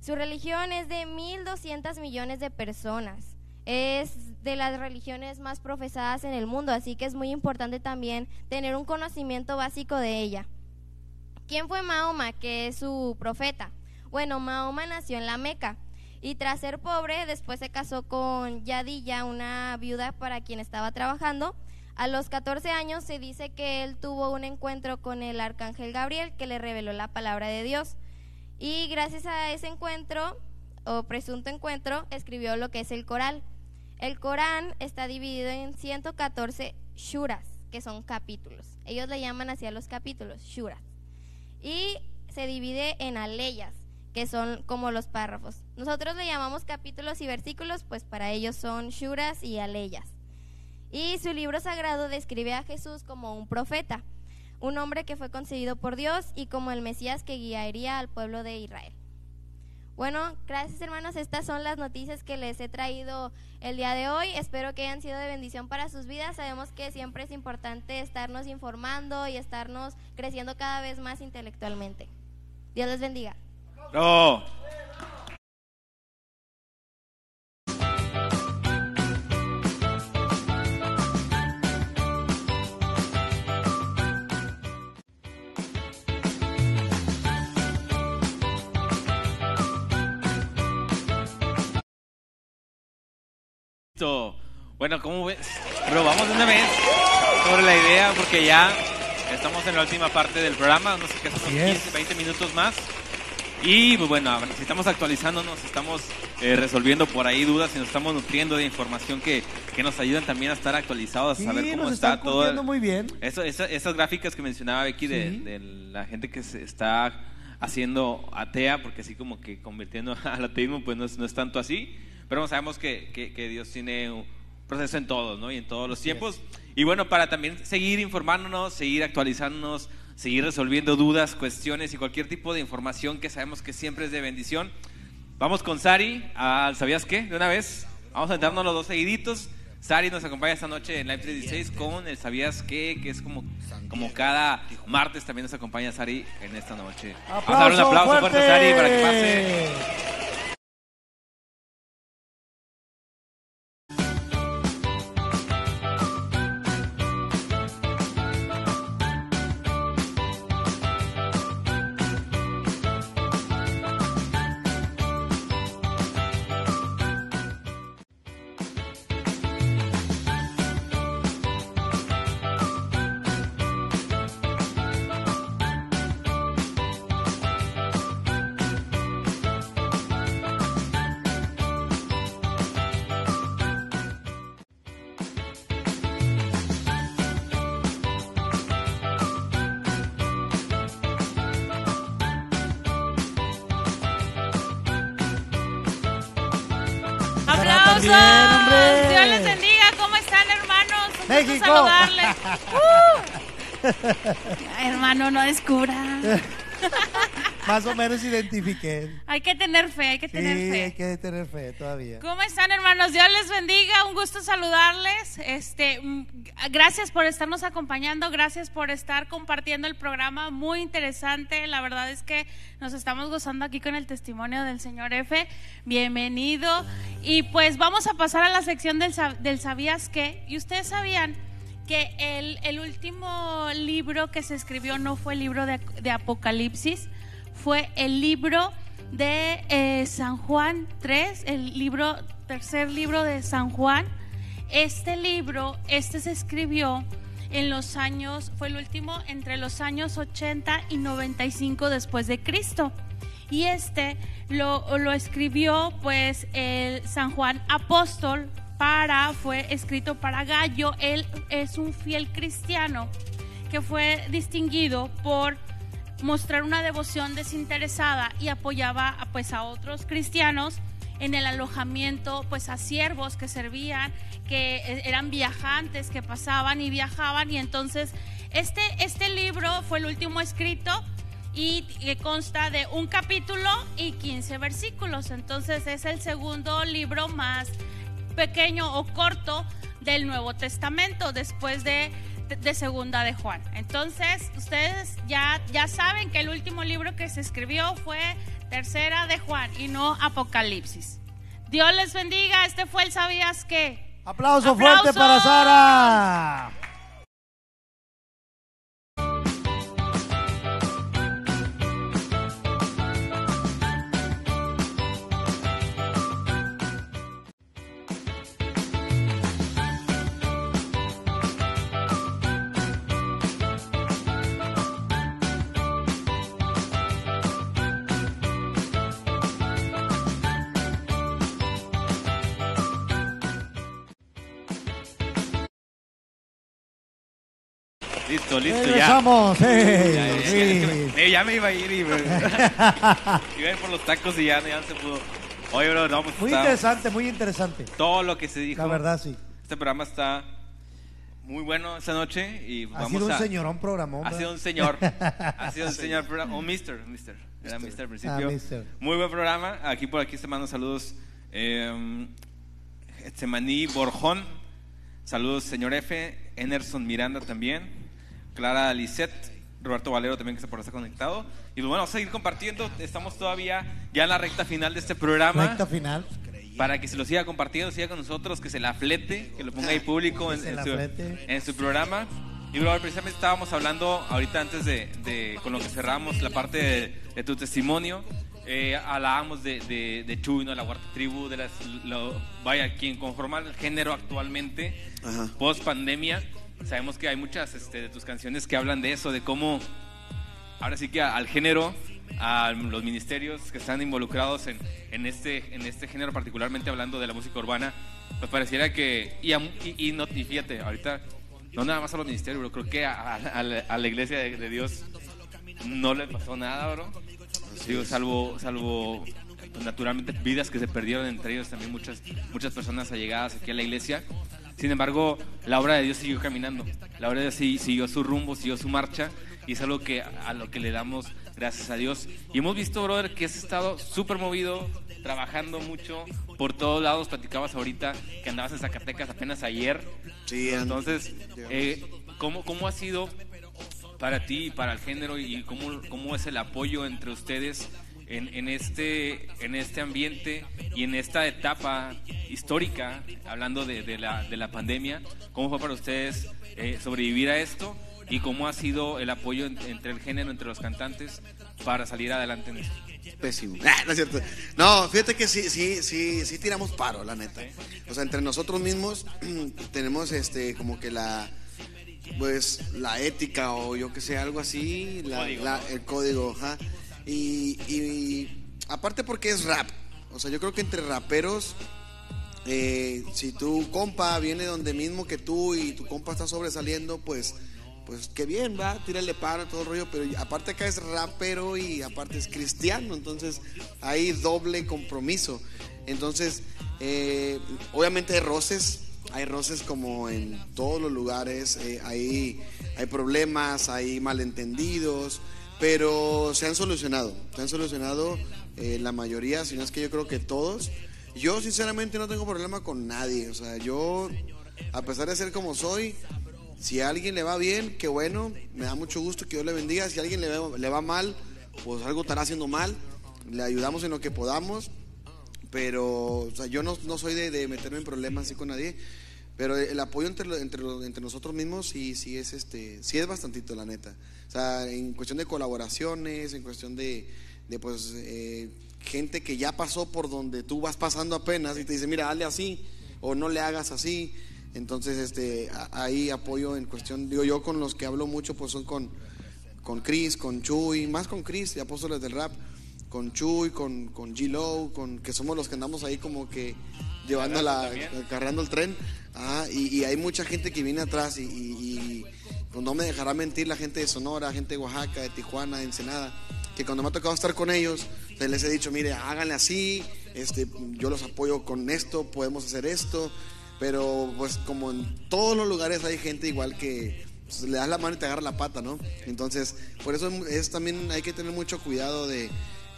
Su religión es de 1.200 millones de personas. Es de las religiones más profesadas en el mundo, así que es muy importante también tener un conocimiento básico de ella. ¿Quién fue Mahoma, que es su profeta? Bueno, Mahoma nació en la Meca y tras ser pobre, después se casó con Yadilla, una viuda para quien estaba trabajando. A los 14 años se dice que él tuvo un encuentro con el arcángel Gabriel que le reveló la palabra de Dios. Y gracias a ese encuentro, o presunto encuentro, escribió lo que es el Corán. El Corán está dividido en 114 shuras, que son capítulos. Ellos le llaman así a los capítulos, shuras. Y se divide en aleyas, que son como los párrafos. Nosotros le llamamos capítulos y versículos, pues para ellos son shuras y aleyas. Y su libro sagrado describe a Jesús como un profeta, un hombre que fue concebido por Dios y como el Mesías que guiaría al pueblo de Israel. Bueno, gracias hermanos, estas son las noticias que les he traído el día de hoy. Espero que hayan sido de bendición para sus vidas. Sabemos que siempre es importante estarnos informando y estarnos creciendo cada vez más intelectualmente. Dios les bendiga. No. Bueno, ¿cómo ves? De una vez sobre la idea porque ya estamos en la última parte del programa, no sé qué son 15, 20 minutos más. Y pues bueno, estamos actualizándonos, estamos eh, resolviendo por ahí dudas y nos estamos nutriendo de información que, que nos ayudan también a estar actualizados, a saber cómo está todo. muy bien. Eso, esas gráficas que mencionaba Becky de, la gente que se está haciendo atea, porque así como que convirtiendo al ateísmo, pues no es, no es tanto así, pero sabemos que, que, que Dios tiene un proceso en todos, ¿no? Y en todos los tiempos. Y bueno, para también seguir informándonos, seguir actualizándonos, seguir resolviendo dudas, cuestiones y cualquier tipo de información que sabemos que siempre es de bendición. Vamos con Sari al ¿Sabías qué? De una vez. Vamos a entrarnos los dos seguiditos. Sari nos acompaña esta noche en Live 316 con el ¿Sabías qué? Que es como, como cada martes también nos acompaña Sari en esta noche. Vamos a dar un aplauso fuerte, a Sari para que pase. México. saludarles. Uh. Hermano, no descubra. Más o menos identifiqué. Hay que tener fe, hay que Sí, tener fe. hay que tener fe todavía. ¿Cómo están, hermanos? Dios les bendiga. Un gusto saludarles. Este, mm, gracias por estarnos acompañando. Gracias por estar compartiendo el programa. Muy interesante. La verdad es que nos estamos gozando aquí con el testimonio del señor F. Bienvenido. Y pues vamos a pasar a la sección del, del sabías qué. Y ustedes sabían que el, el último libro que se escribió no fue el libro de, de Apocalipsis, fue el libro de eh, San Juan 3, el libro, tercer libro de San Juan. Este libro, este se escribió en los años, fue el último entre los años 80 y 95 después de Cristo. Y este lo, lo escribió pues el San Juan Apóstol para, fue escrito para Gallo. Él es un fiel cristiano que fue distinguido por mostrar una devoción desinteresada y apoyaba pues a otros cristianos en el alojamiento pues a siervos que servían que eh, eran viajantes que pasaban y viajaban. Y entonces este este libro fue el último escrito y consta de un capítulo y 15 versículos. Entonces es el segundo libro más pequeño o corto del Nuevo Testamento. Después de, de Segunda de Juan. Entonces, ustedes ya, ya saben que el último libro que se escribió fue Tercera de Juan y no Apocalipsis. Dios les bendiga. Este fue el Sabías que. Aplauso ¡Aplausos! fuerte para Sara. Listo, listo, ya. Regresamos. Ya, Hey, ya, ya, es que me- ya me iba a ir y me... iba a ir por los tacos y ya, ya no se pudo. Oye, bro, no, pues Muy está- interesante, muy interesante. todo lo que se dijo. La verdad, sí. Este programa está muy bueno esta noche y Ha vamos sido un a... señorón programón. Ha sido un señor. ha sido un señor programa. O Mister, Mister. Era Mister al principio. Ah, mister. Muy buen programa. Aquí por aquí te mando saludos. Eh, Semaní Borjón. Saludos, señor F. Enerson Miranda también. Clara Lisette. Roberto Valero también que se por estar conectado. Y bueno, vamos a seguir compartiendo. Estamos todavía ya en la recta final de este programa. Recta final. Para que se lo siga compartiendo, siga con nosotros, que se la flete, que lo ponga ahí público en, en su, en su programa. Y bro, precisamente estábamos hablando ahorita antes de, de- con lo que cerramos la parte de, de tu testimonio. Eh, hablábamos de, de, de Chuy, ¿no? la cuarta tribu, de las, lo- vaya, quien conforma el género actualmente, Ajá. post pandemia. Sabemos que hay muchas este, de tus canciones que hablan de eso, de cómo ahora sí que al género, a los ministerios que están involucrados en, en, este, en este género, particularmente hablando de la música urbana, pues pareciera que, y, a- y, y no, y fíjate, ahorita, no nada más a los ministerios, bro, creo que a, a- la, la iglesia de, de Dios no le pasó nada, bro. Digo, salvo, salvo pues, naturalmente vidas que se perdieron entre ellos también muchas, muchas personas allegadas aquí a la iglesia. Sin embargo, la obra de Dios siguió caminando. La obra de Dios sí- siguió su rumbo, siguió su marcha. Y es algo que, a lo que le damos gracias a Dios. Y hemos visto, brother, que has estado súper movido, trabajando mucho por todos lados. Platicabas ahorita que andabas en Zacatecas apenas ayer. Sí, Entonces, eh, ¿cómo, ¿cómo ha sido para ti y para el género y cómo, cómo es el apoyo entre ustedes en, en este, en este ambiente y en esta etapa histórica, hablando de, de la, de la pandemia? ¿Cómo fue para ustedes eh, sobrevivir a esto? ¿Y cómo ha sido el apoyo en- entre el género, entre los cantantes, para salir adelante en esto? Pésimo. Ah, no es cierto. No, fíjate que sí, sí, sí, sí tiramos paro, la neta. O sea, entre nosotros mismos tenemos este como que la pues la ética o yo que sé, algo así, la- Código, la- ¿no? el código, ajá. Y, y aparte porque es rap. O sea, yo creo que entre raperos eh, si tu compa viene donde mismo que tú y tu compa está sobresaliendo, pues pues qué bien, va, tírale para todo el rollo, pero aparte acá es rapero y aparte es cristiano, entonces hay doble compromiso. Entonces, eh, obviamente hay roces, hay roces como en todos los lugares, eh, hay, hay problemas, hay malentendidos, pero se han solucionado, se han solucionado eh, la mayoría, si no es que yo creo que todos. Yo sinceramente no tengo problema con nadie, o sea, yo, a pesar de ser como soy, si a alguien le va bien, qué bueno, me da mucho gusto que Dios le bendiga. Si a alguien le va, mal, pues algo estará haciendo mal. Le ayudamos en lo que podamos. Pero, o sea, yo no, no soy de, meterme en problemas así con nadie. Pero el apoyo entre, entre, entre nosotros mismos sí, sí es este, sí es bastantito, la neta. O sea, en cuestión de colaboraciones, en cuestión de, de pues, eh, gente que ya pasó por donde tú vas pasando apenas y te dice, mira, hazle así o no le hagas así. Entonces, este, ahí apoyo en cuestión, digo yo con los que hablo mucho, pues son con, con Chris, con Chuy, más con Chris, de Apóstoles del Rap, con Chuy, con, con G-Low, con, que somos los que andamos ahí como que llevando la, cargando el tren. Ah, y, hay mucha gente que viene atrás y, pues no me dejará mentir la gente de Sonora, gente de Oaxaca, de Tijuana, de Ensenada, que cuando me ha tocado estar con ellos, les he dicho, mire, háganle así, este, yo los apoyo con esto, podemos hacer esto. Pero pues como en todos los lugares hay gente igual que pues, le das la mano y te agarra la pata, ¿no? Entonces, por eso es, también hay que tener mucho cuidado de,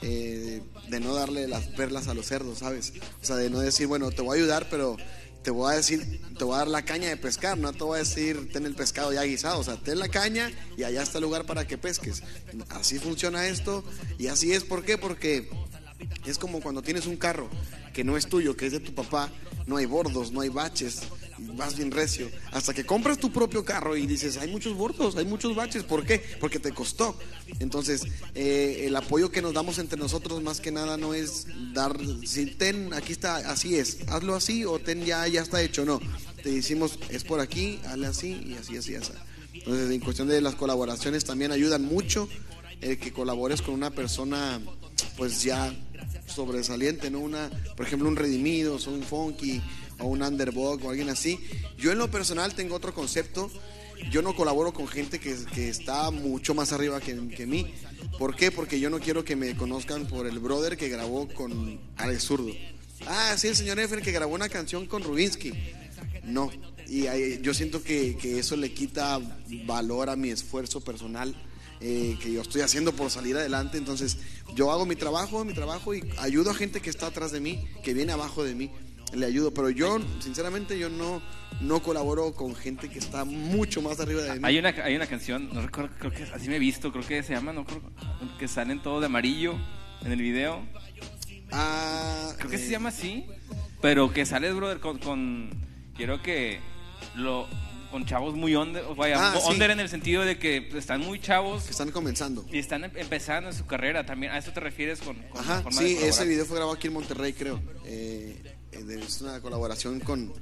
eh, de no darle las perlas a los cerdos, ¿sabes? O sea, de no decir, bueno, te voy a ayudar, pero te voy a decir, te voy a dar la caña de pescar, no te voy a decir, ten el pescado ya guisado, o sea, ten la caña y allá está el lugar para que pesques. Así funciona esto y así es, ¿por qué? Porque es como cuando tienes un carro que no es tuyo, que es de tu papá, no hay bordos, no hay baches, vas bien recio. Hasta que compras tu propio carro y dices, hay muchos bordos, hay muchos baches, ¿por qué? Porque te costó. Entonces, eh, el apoyo que nos damos entre nosotros más que nada no es dar, si ten, aquí está, así es, hazlo así o ten ya, ya está hecho, no. Te decimos, es por aquí, hazle así y así, así, así. Entonces, en cuestión de las colaboraciones también ayudan mucho el que colabores con una persona, pues ya sobresaliente, ¿no? Una, por ejemplo, un Redimido, un Funky, o un Underdog, o alguien así. Yo en lo personal tengo otro concepto. Yo no colaboro con gente que, que está mucho más arriba que, que, mí. ¿Por qué? Porque yo no quiero que me conozcan por el brother que grabó con Alex Zurdo. Ah, sí, el señor Efren que grabó una canción con Rubinsky. No. Y yo siento que, que eso le quita valor a mi esfuerzo personal eh, que yo estoy haciendo por salir adelante. Entonces, yo hago mi trabajo, mi trabajo y ayudo a gente que está atrás de mí, que viene abajo de mí, le ayudo. Pero yo, sinceramente, yo no, no colaboro con gente que está mucho más arriba de mí. Hay una, hay una canción, no recuerdo, creo que así me he visto, creo que se llama, no creo, que salen todo de amarillo en el video. Ah, creo que se eh. llama así, pero que sales, brother, con, con quiero que lo con chavos muy under, vaya, ah, en el sentido de que están muy chavos. Que están comenzando. Y están em, empezando en su carrera también. ¿A eso te refieres con, Ajá, sí, ese video fue grabado aquí en Monterrey, creo. Eh, es una colaboración con,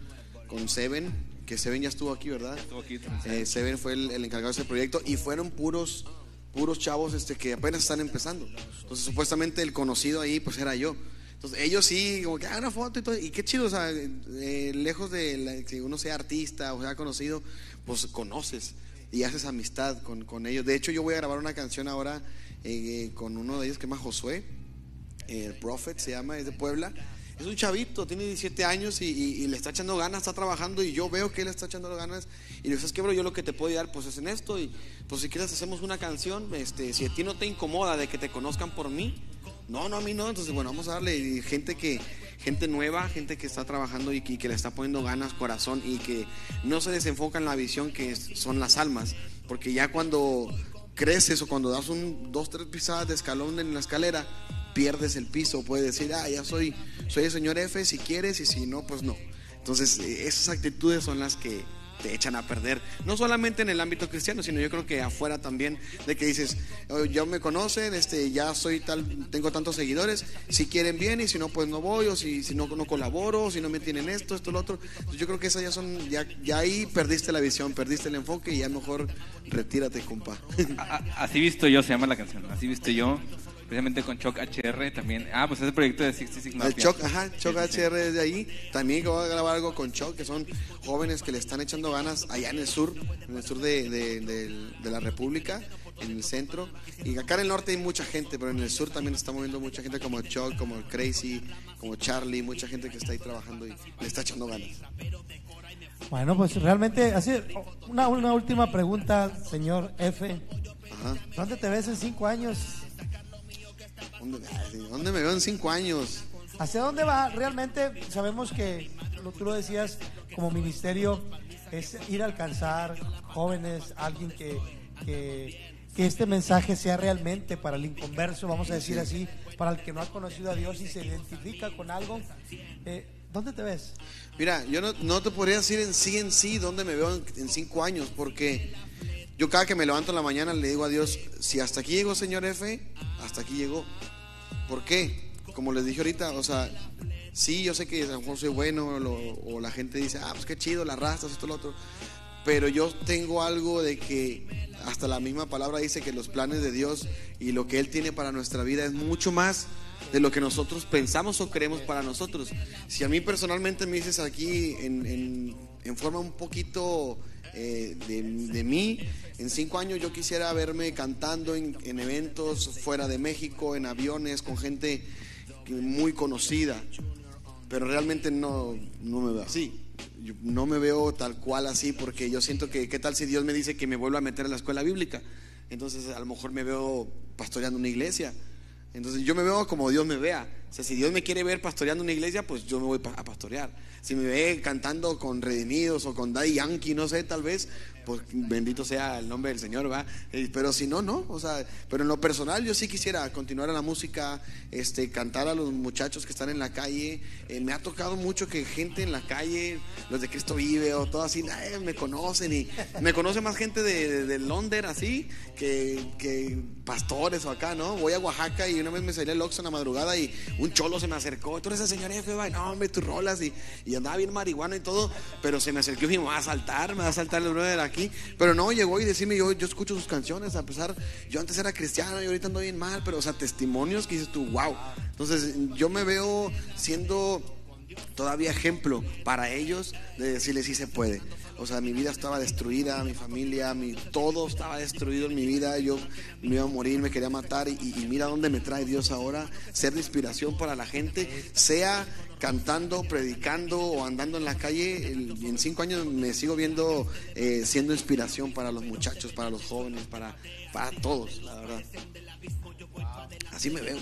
con Seven, que Seven ya estuvo aquí, ¿verdad? Estuvo aquí. Eh, Seven fue el, encargado de ese proyecto y fueron puros puros chavos este que apenas están empezando. Entonces, supuestamente el conocido ahí pues era yo. Entonces, ellos sí, como que, ah, una foto y todo. Y qué chido, o sea, eh, lejos de que uno sea artista o sea conocido, pues conoces y haces amistad con, con ellos. De hecho, yo voy a grabar una canción ahora eh, con uno de ellos que se llama Josué, el Prophet se llama, es de Puebla. Es un chavito, tiene 17 años y, le está echando ganas, está trabajando y yo veo que él está echando ganas. Y le dices, que bro, yo lo que te puedo dar pues es en esto. Y pues si quieres hacemos una canción, este, si a ti no te incomoda de que te conozcan por mí, no, no, a mí no. Entonces, bueno, vamos a darle gente que, gente nueva, gente que está trabajando y que, le está poniendo ganas, corazón y que no se desenfoca en la visión que son las almas. Porque ya cuando creces o cuando das un dos, tres pisadas de escalón en la escalera, pierdes el piso. Puedes decir, ah, ya soy, soy el señor F si quieres y si no, pues no. Entonces, eh, esas actitudes son las que, te echan a perder. No solamente en el ámbito cristiano, sino yo creo que afuera también, de que dices, oh, ya me conocen, este, ya soy tal, tengo tantos seguidores, si quieren bien y si no, pues no voy, o si, si no, no colaboro, o si no me tienen esto, esto, lo otro. yo creo que esas ya son, ya, ya ahí perdiste la visión, perdiste el enfoque y ya mejor retírate, compa. Así visto yo, se llama la canción, así visto yo. Precisamente con Choc HR también. Ah, pues ese proyecto de 66 El Mafia. Choc, ajá, Choc Sí, sí, sí. HR es de ahí. También voy a grabar algo con Choc, que son jóvenes que le están echando ganas allá en el sur, en el sur de, de- del- de la República, en el centro. Y acá en el norte hay mucha gente, pero en el sur también está moviendo mucha gente como Choc, como Crazy, como Charlie, mucha gente que está ahí trabajando y le está echando ganas. Bueno, pues realmente, así, una, una última pregunta, señor F. Ajá. ¿Dónde te ves en cinco años? ¿Dónde, ay, ¿Dónde me veo en cinco años? ¿Hacia dónde va? Realmente sabemos que, lo, tú lo decías, como ministerio, es ir a alcanzar jóvenes, alguien que, que, que este mensaje sea realmente para el inconverso, vamos a decir así, para el que no ha conocido a Dios y se identifica con algo. Eh, ¿Dónde te ves? Mira, yo no, no te podría decir en sí en sí dónde me veo en, en cinco años, porque yo cada que me levanto en la mañana le digo a Dios, si hasta aquí llegó señor F, hasta aquí llegó. ¿Por qué? Como les dije ahorita, o sea, sí, yo sé que a lo mejor soy bueno, o la gente dice, ah, pues qué chido, las rastas, esto, lo otro. Pero yo tengo algo de que hasta la misma palabra dice que los planes de Dios y lo que Él tiene para nuestra vida es mucho más de lo que nosotros pensamos o creemos para nosotros. Si a mí personalmente me dices aquí en- en forma un poquito eh, de, de mí, en cinco años yo quisiera verme cantando en, en eventos fuera de México, en aviones, con gente muy conocida pero realmente no, no me veo así. No me veo tal cual así porque yo siento que, ¿qué tal si Dios me dice que me vuelva a meter a la escuela bíblica? Entonces a lo mejor me veo pastoreando una iglesia. Entonces yo me veo como Dios me vea. O sea, si Dios me quiere ver pastoreando una iglesia, pues yo me voy a pastorear. Si me ve cantando con Redimidos o con Daddy Yankee, no sé, tal vez, pues bendito sea el nombre del Señor, ¿va? Eh, Pero si no, no. O sea, pero en lo personal yo sí quisiera continuar en la música, este, cantar a los muchachos que están en la calle. Eh, me ha tocado mucho que gente en la calle, los de Cristo Vive o todo así, eh, me conocen y me conoce más gente de Londres así que, que pastores o acá, ¿no? Voy a Oaxaca y una vez me salí al Oxxo en la madrugada y un cholo se me acercó, tú eres el señor F, va, no, hombre, tus rolas y, andaba bien marihuana y todo, pero se me acercó y me va a saltar, me va a saltar el brother aquí, pero no, llegó y decirme, yo, yo escucho sus canciones, a pesar, yo antes era cristiano y ahorita ando bien mal, pero o sea, testimonios que dices tú, wow, entonces yo me veo siendo todavía ejemplo para ellos de decirles si se puede. O sea, mi vida estaba destruida, mi familia, mi, todo estaba destruido en mi vida. Yo me iba a morir, me quería matar. Y, y mira dónde me trae Dios ahora. Ser de inspiración para la gente, sea cantando, predicando o andando en la calle. En cinco años me sigo viendo eh, siendo inspiración para los muchachos, para los jóvenes, para, para todos, la verdad. Así me veo.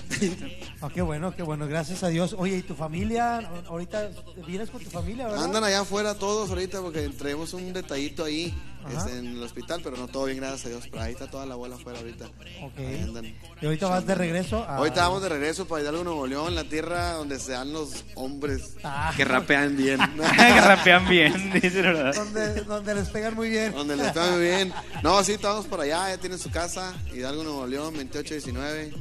Oh, qué bueno, qué bueno, gracias a Dios. Oye, ¿y tu familia? Ahorita vienes con tu familia, ¿verdad? Andan allá afuera todos ahorita porque traemos un detallito ahí. Este, en el hospital, pero no todo bien, gracias a Dios. Pero ahí está toda la abuela afuera ahorita. Ok. Ahí andan. Y ahorita vas de regreso a... Ahorita vamos de regreso para Hidalgo, Nuevo León, la tierra donde se dan los hombres Ah. que rapean bien. que rapean bien, dice verdad. donde, donde les pegan muy bien. donde les está muy bien. No, sí, estamos por allá, ya tienen su casa. Hidalgo, Nuevo León, 2819.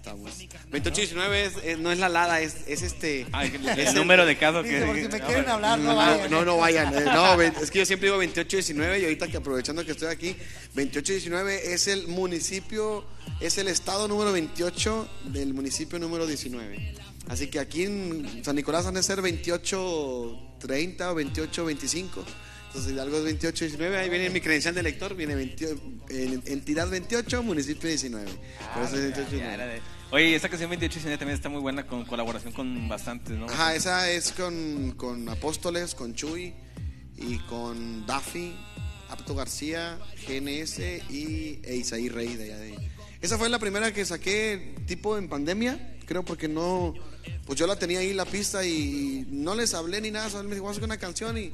Estamos. 2819 es, es- no es la lada, es, es este. Ah, el, es el número de casos Dice, que... por si me no, quieren bueno. hablar, no No, vayan. no, no vayan. eh, No, es que yo siempre digo 2819 y ahorita que aprovechando que estoy aquí, 2819 es el municipio, es el estado número 28 del municipio número 19. Así que aquí en San Nicolás han de ser 2830 o 2825. Entonces Hidalgo es 2819, ahí viene mi credencial de lector, viene 28, en- entidad 28, municipio 19. Por eso es Ya 2819. era de- Oye, esta canción 28 y 19 también está muy buena con colaboración con bastantes, ¿no? Ajá, esa es con, con Apóstoles, con Chuy y con Daffy, Apto García, GNS y e Isaí Rey de allá de Esa fue la primera que saqué tipo en pandemia, creo porque no, pues yo la tenía ahí la pista y no les hablé ni nada, solo me dijo, vamos a hacer una canción y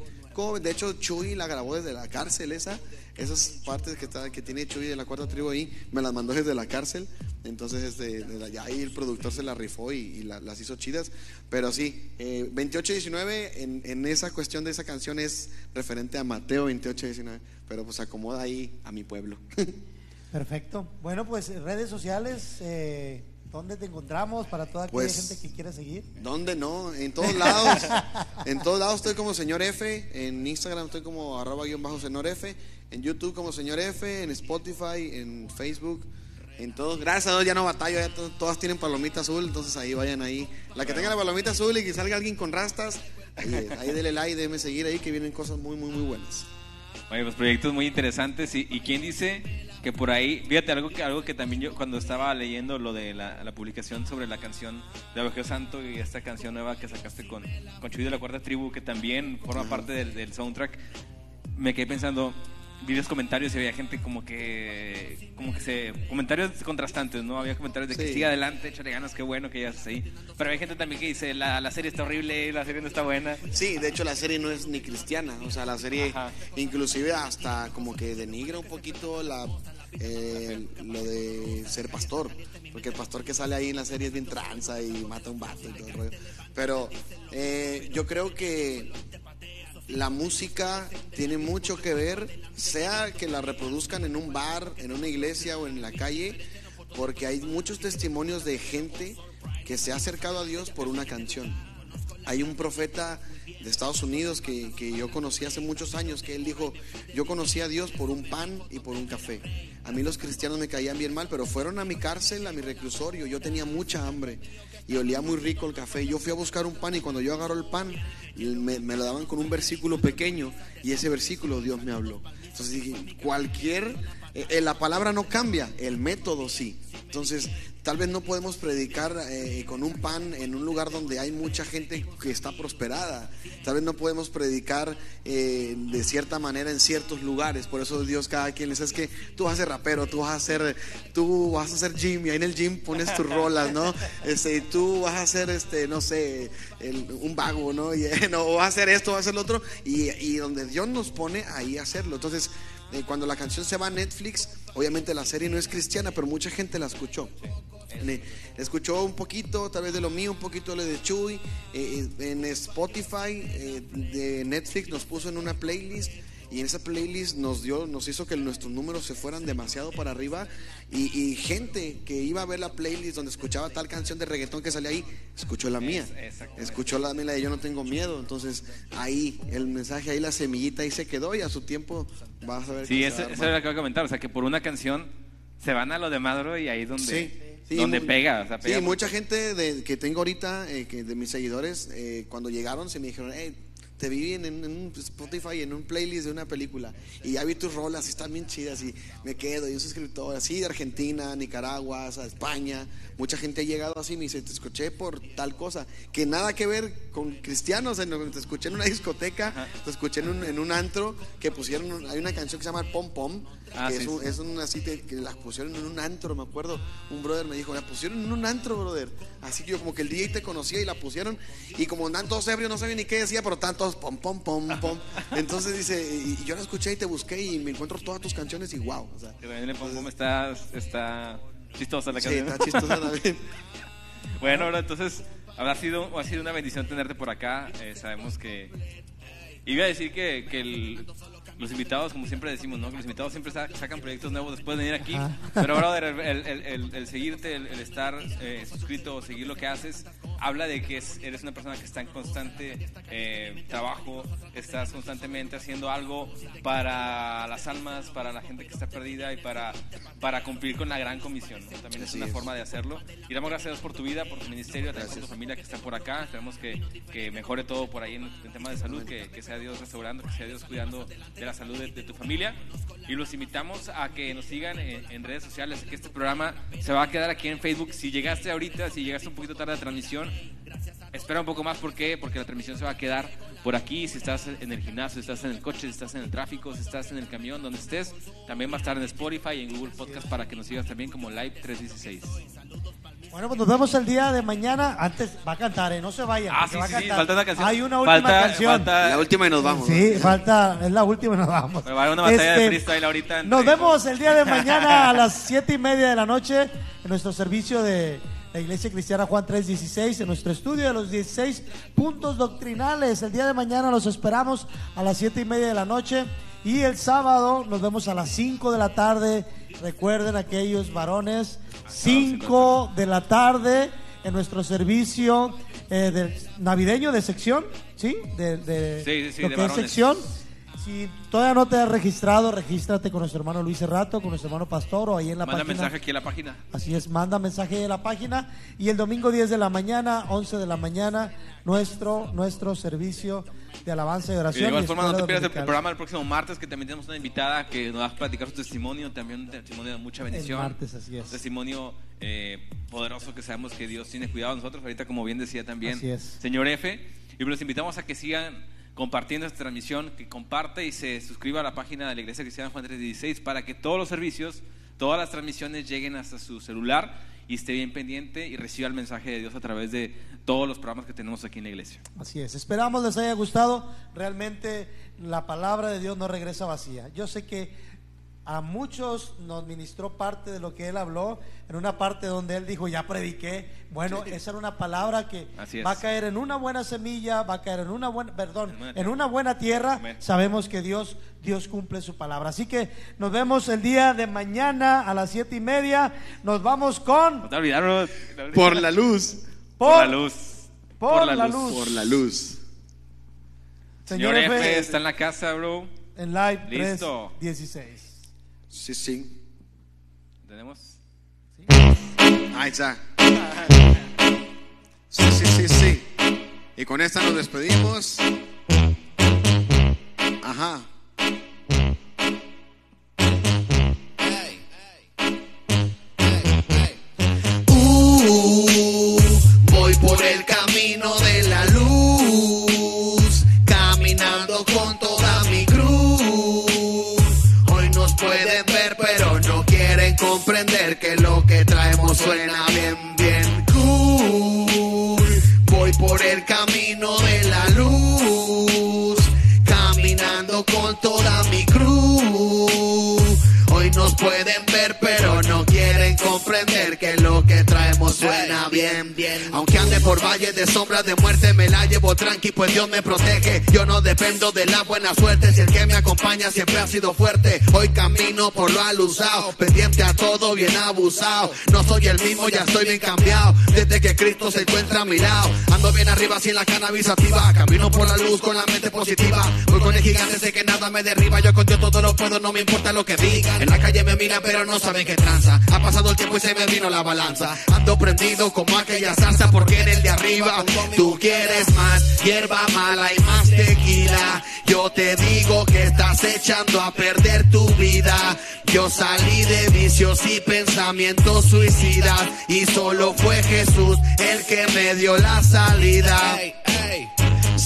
de hecho Chuy la grabó desde la cárcel esa, esas partes que, está, que tiene Chuy de la cuarta tribu ahí, me las mandó desde la cárcel, entonces este, desde ahí el productor se la rifó y, y la- las hizo chidas, pero sí, eh, 28-19 en, en esa cuestión de esa canción es referente a Mateo 28-19, pero pues acomoda ahí a mi pueblo. Perfecto. Bueno, pues redes sociales, eh, ¿dónde te encontramos para toda aquella Pues- gente que quiera seguir? ¿Dónde no? En todos lados. En todos lados estoy como señor F. En Instagram estoy como arroba guion bajo señor F. En YouTube como señor F. En Spotify, en Facebook. En todos, gracias a Dios ya no batallo, ya to- todas tienen palomita azul, entonces ahí vayan ahí. La que tenga la palomita azul y que salga alguien con rastas, ahí, ahí dele like, déjeme seguir ahí que vienen cosas muy, muy, muy buenas. Oye, pues proyectos muy interesantes. ¿Y, y quién dice que por ahí, fíjate, algo que, algo que también yo cuando estaba leyendo lo de la, la publicación sobre la canción de Abogeo Santo y esta canción nueva que sacaste con, con Chuy de la Cuarta Tribu, que también forma parte del, del soundtrack, me quedé pensando, vi los comentarios y había gente como que, como que se, comentarios contrastantes, ¿no? Había comentarios de que Sí. siga adelante, échale ganas, qué bueno que ya estás ahí. Pero hay gente también que dice, la, la serie está horrible, la serie no está buena. Sí, de hecho la serie no es ni cristiana, o sea, la serie Ajá. inclusive hasta como que denigra un poquito la eh, lo de ser pastor, porque el pastor que sale ahí en la serie es bien tranza y mata a un vato y todo el rollo. Pero eh, yo creo que la música tiene mucho que ver, sea que la reproduzcan en un bar, en una iglesia o en la calle, porque hay muchos testimonios de gente que se ha acercado a Dios por una canción. Hay un profeta de Estados Unidos que, que yo conocí hace muchos años, que él dijo, yo conocí a Dios por un pan y por un café. A mí los cristianos me caían bien mal, pero fueron a mi cárcel, a mi reclusorio, yo tenía mucha hambre y olía muy rico el café. Yo fui a buscar un pan y cuando yo agarro el pan, me, lo daban con un versículo pequeño y ese versículo Dios me habló. Entonces dije, cualquier, eh, eh, la palabra no cambia, el método sí. Entonces, tal vez no podemos predicar eh, con un pan en un lugar donde hay mucha gente que está prosperada. Tal vez no podemos predicar eh, de cierta manera en ciertos lugares. Por eso Dios cada quien le dice, es que tú vas a ser rapero, tú vas a ser, tú vas a ser gym y ahí en el gym pones tus rolas, ¿no? Este, tú vas a ser, este, no sé, el- un vago, ¿no? Y, no, vas a hacer esto, vas a hacer lo otro. Y, y donde Dios nos pone, ahí hacerlo. Entonces, eh, cuando la canción se va a Netflix, obviamente la serie no es cristiana, pero mucha gente la escuchó. Escuchó un poquito, tal vez de lo mío, un poquito de lo de Chuy. eh, en Spotify eh, de Netflix nos puso en una playlist y en esa playlist nos dio, nos hizo que nuestros números se fueran demasiado para arriba y, y gente que iba a ver la playlist donde escuchaba tal canción de reggaetón que salía ahí, escuchó la mía, escuchó la mía la de Yo no tengo miedo, entonces ahí el mensaje, ahí la semillita ahí se quedó y a su tiempo vas a ver. Sí, eso, eso era lo que iba a comentar. O sea, que por una canción se van a lo de Madro y ahí es donde, Sí, sí, donde pega. O sea, pega Sí, mucha gente de, que tengo ahorita, eh, que de mis seguidores, eh, cuando llegaron se me dijeron, hey, te vi en, en un Spotify, en un playlist de una película, y ya vi tus rolas, y están bien chidas, y me quedo, y un suscriptor, así de Argentina, Nicaragua, o sea, España, mucha gente ha llegado así, me dice, te escuché por tal cosa, que nada que ver con cristianos, en te escuché en una discoteca, te escuché en un, en un antro, que pusieron, hay una canción que se llama Pom Pom, Ah, que sí, es, un, sí. es una así que, las pusieron en un antro, me acuerdo. Un brother me dijo, la pusieron en un antro, brother. Así que yo como que el DJ te conocía y la pusieron. Y como andan todos ebrios, no sabía ni qué decía, pero tantos pom, pom, pom, pom. Entonces dice, y, y yo la escuché y te busqué y me encuentro todas tus canciones y wow. O sea, Que también le pongo, está, está chistosa la sí, canción. está chistosa también. Bueno, bro, entonces habrá sido, ha sido una bendición tenerte por acá. Eh, sabemos que. Iba a decir que, que el- los invitados, como siempre decimos, ¿no? Que los invitados siempre sa- sacan proyectos nuevos después de venir aquí. Ajá. Pero, brother, el, el- el- el- seguirte, el, estar eh, suscrito o seguir lo que haces, habla de que es- eres una persona que está en constante eh, trabajo, estás constantemente haciendo algo para las almas, para la gente que está perdida y para, para cumplir con la gran comisión. ¿no? También es Así una es. forma de hacerlo. Y damos gracias a Dios por tu vida, por tu ministerio, también por tu familia que está por acá. Esperemos que, que mejore todo por ahí en el tema de salud, que, que sea Dios restaurando, que sea Dios cuidando de la salud de, de tu familia. Y los invitamos a que nos sigan en, en redes sociales, que este programa se va a quedar aquí en Facebook. Si llegaste ahorita, si llegaste un poquito tarde a la transmisión, espera un poco más, ¿por qué? Porque la transmisión se va a quedar por aquí, si estás en el gimnasio, si estás en el coche, si estás en el tráfico, si estás en el camión, donde estés, también va a estar en Spotify y en Google Podcast para que nos sigas también como Live 316. Bueno, pues nos vemos el día de mañana. Antes va a cantar, ¿eh? No se vayan. Ah, sí, va a sí, cantar. falta una canción. Hay una última Falta- canción. falta- La última y nos vamos. Sí, ¿no? falta, es la última y nos vamos. Va a haber una batalla de Este, freestyle ahorita entre- Nos vemos el día de mañana a las siete y media de la noche en nuestro servicio de la Iglesia Cristiana Juan 316, en nuestro estudio de los 16 puntos doctrinales. El día de mañana los esperamos a las siete y media de la noche. Y el sábado nos vemos a las 5 de la tarde. Recuerden aquellos varones, 5 de la tarde en nuestro servicio eh, navideño de sección, ¿sí? De, de Sí, sí, lo de que es sección. Si todavía no te has registrado, regístrate con nuestro hermano Luis Cerrato, con nuestro hermano Pastor o ahí en la Manda página. mensaje aquí a la página. Así es, manda mensaje de la página. Y el domingo 10 de la mañana, 11 de la mañana, nuestro, nuestro servicio de alabanza y Y oración. de igual y forma, no te pierdas el programa el próximo martes, que también tenemos una invitada que nos va a platicar su testimonio, también un testimonio de mucha bendición. martes, así es. Un testimonio eh, poderoso que sabemos que Dios tiene cuidado de nosotros. Ahorita, como bien decía también Así es. señor F. Y los invitamos a que sigan compartiendo esta transmisión, que comparte y se suscriba a la página de la Iglesia Cristiana Juan 316 para que todos los servicios, todas las transmisiones lleguen hasta su celular y esté bien pendiente y reciba el mensaje de Dios a través de todos los programas que tenemos aquí en la iglesia. Así es, esperamos les haya gustado. Realmente la palabra de Dios no regresa vacía. Yo sé que a muchos nos ministró parte de lo que él habló, en una parte donde él dijo, ya prediqué. Bueno, esa era una palabra que va a caer en una buena semilla, va a caer en una buena, perdón, En una buena tierra. Sabemos que Dios, Dios cumple su palabra. Así que nos vemos el día de mañana a las siete y media. Nos vamos con No te olvidaron. Por la luz. Por la luz. por la luz. Por la luz. Señor Señor F F, está en la casa, bro. en live Listo. 316. Sí, sí. ¿Tenemos? Ahí está. Sí, sí, sí, sí. Y con esta nos despedimos. Ajá. Suena bien, bien cool. Voy por el camino de por valles de sombras de muerte, me la llevo tranqui, pues Dios me protege. Yo no dependo de la buena suerte, si el que me acompaña siempre ha sido fuerte. Hoy camino por lo alusado, pendiente a todo bien abusado. No soy el mismo, ya estoy bien cambiado. Desde que Cristo se encuentra a mi lado, ando bien arriba sin la cannabis activa. Camino por la luz con la mente positiva. Voy con el gigante, sé que nada me derriba. Yo con Dios todo lo puedo, no me importa lo que digan. En la calle me miran, pero no saben qué tranza. Ha pasado el tiempo y se me vino la balanza. Ando prendido como aquella salsa, porque en el de arriba tú quieres más hierba mala y más tequila. Yo te digo que estás echando a perder tu vida. Yo salí de vicios y pensamientos suicidas. Y solo fue Jesús el que me dio la salida.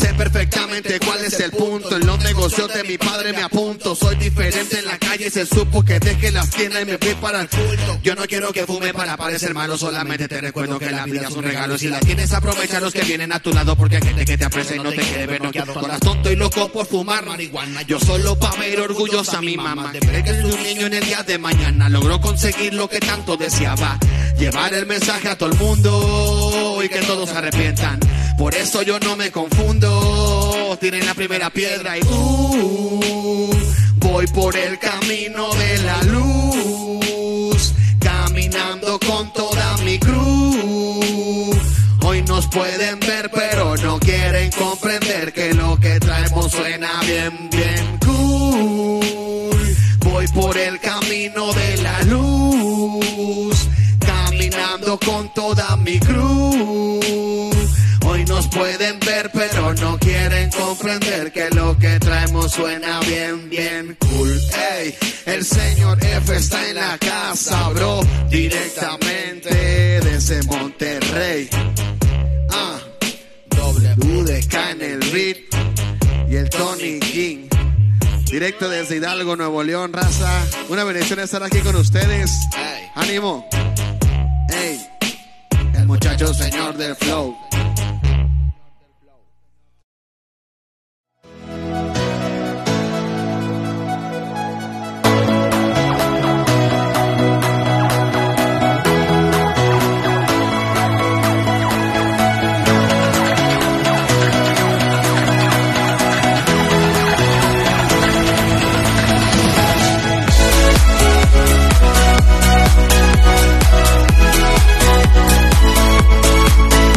Sé perfectamente cuál es el punto. En los negocios de mi padre me apunto. Soy diferente en la calle. Se supo que dejé las tiendas y me fui para el culto. Yo no quiero que fume para parecer malo. Solamente te recuerdo que la vida es un regalo. Si la tienes, aprovecha los que vienen a tu lado. Porque hay gente que te aprecia y no te quiere ver noqueado. Eras tonto y loco por fumar marihuana. Yo solo pa' ver orgullosa a mi mamá. De ver que es un niño en el día de mañana. Logró conseguir lo que tanto deseaba. Llevar el mensaje a todo el mundo y que todos se arrepientan. Por eso yo no me confundo. Tienen la primera piedra y uh, voy por el camino de la luz, caminando con toda mi cruz. Hoy nos pueden ver, pero no quieren comprender que lo que traemos suena bien, bien cool. Voy por el camino de la toda mi cruz. Hoy nos pueden ver, pero no quieren comprender que lo que traemos suena bien, bien cool. Ey, el señor F está en la casa, bro, directamente desde Monterrey. Ah, WDK en el beat y el Tony King. Directo desde Hidalgo, Nuevo León, raza. Una bendición estar aquí con ustedes. Ánimo. Ey, muchacho señor del flow.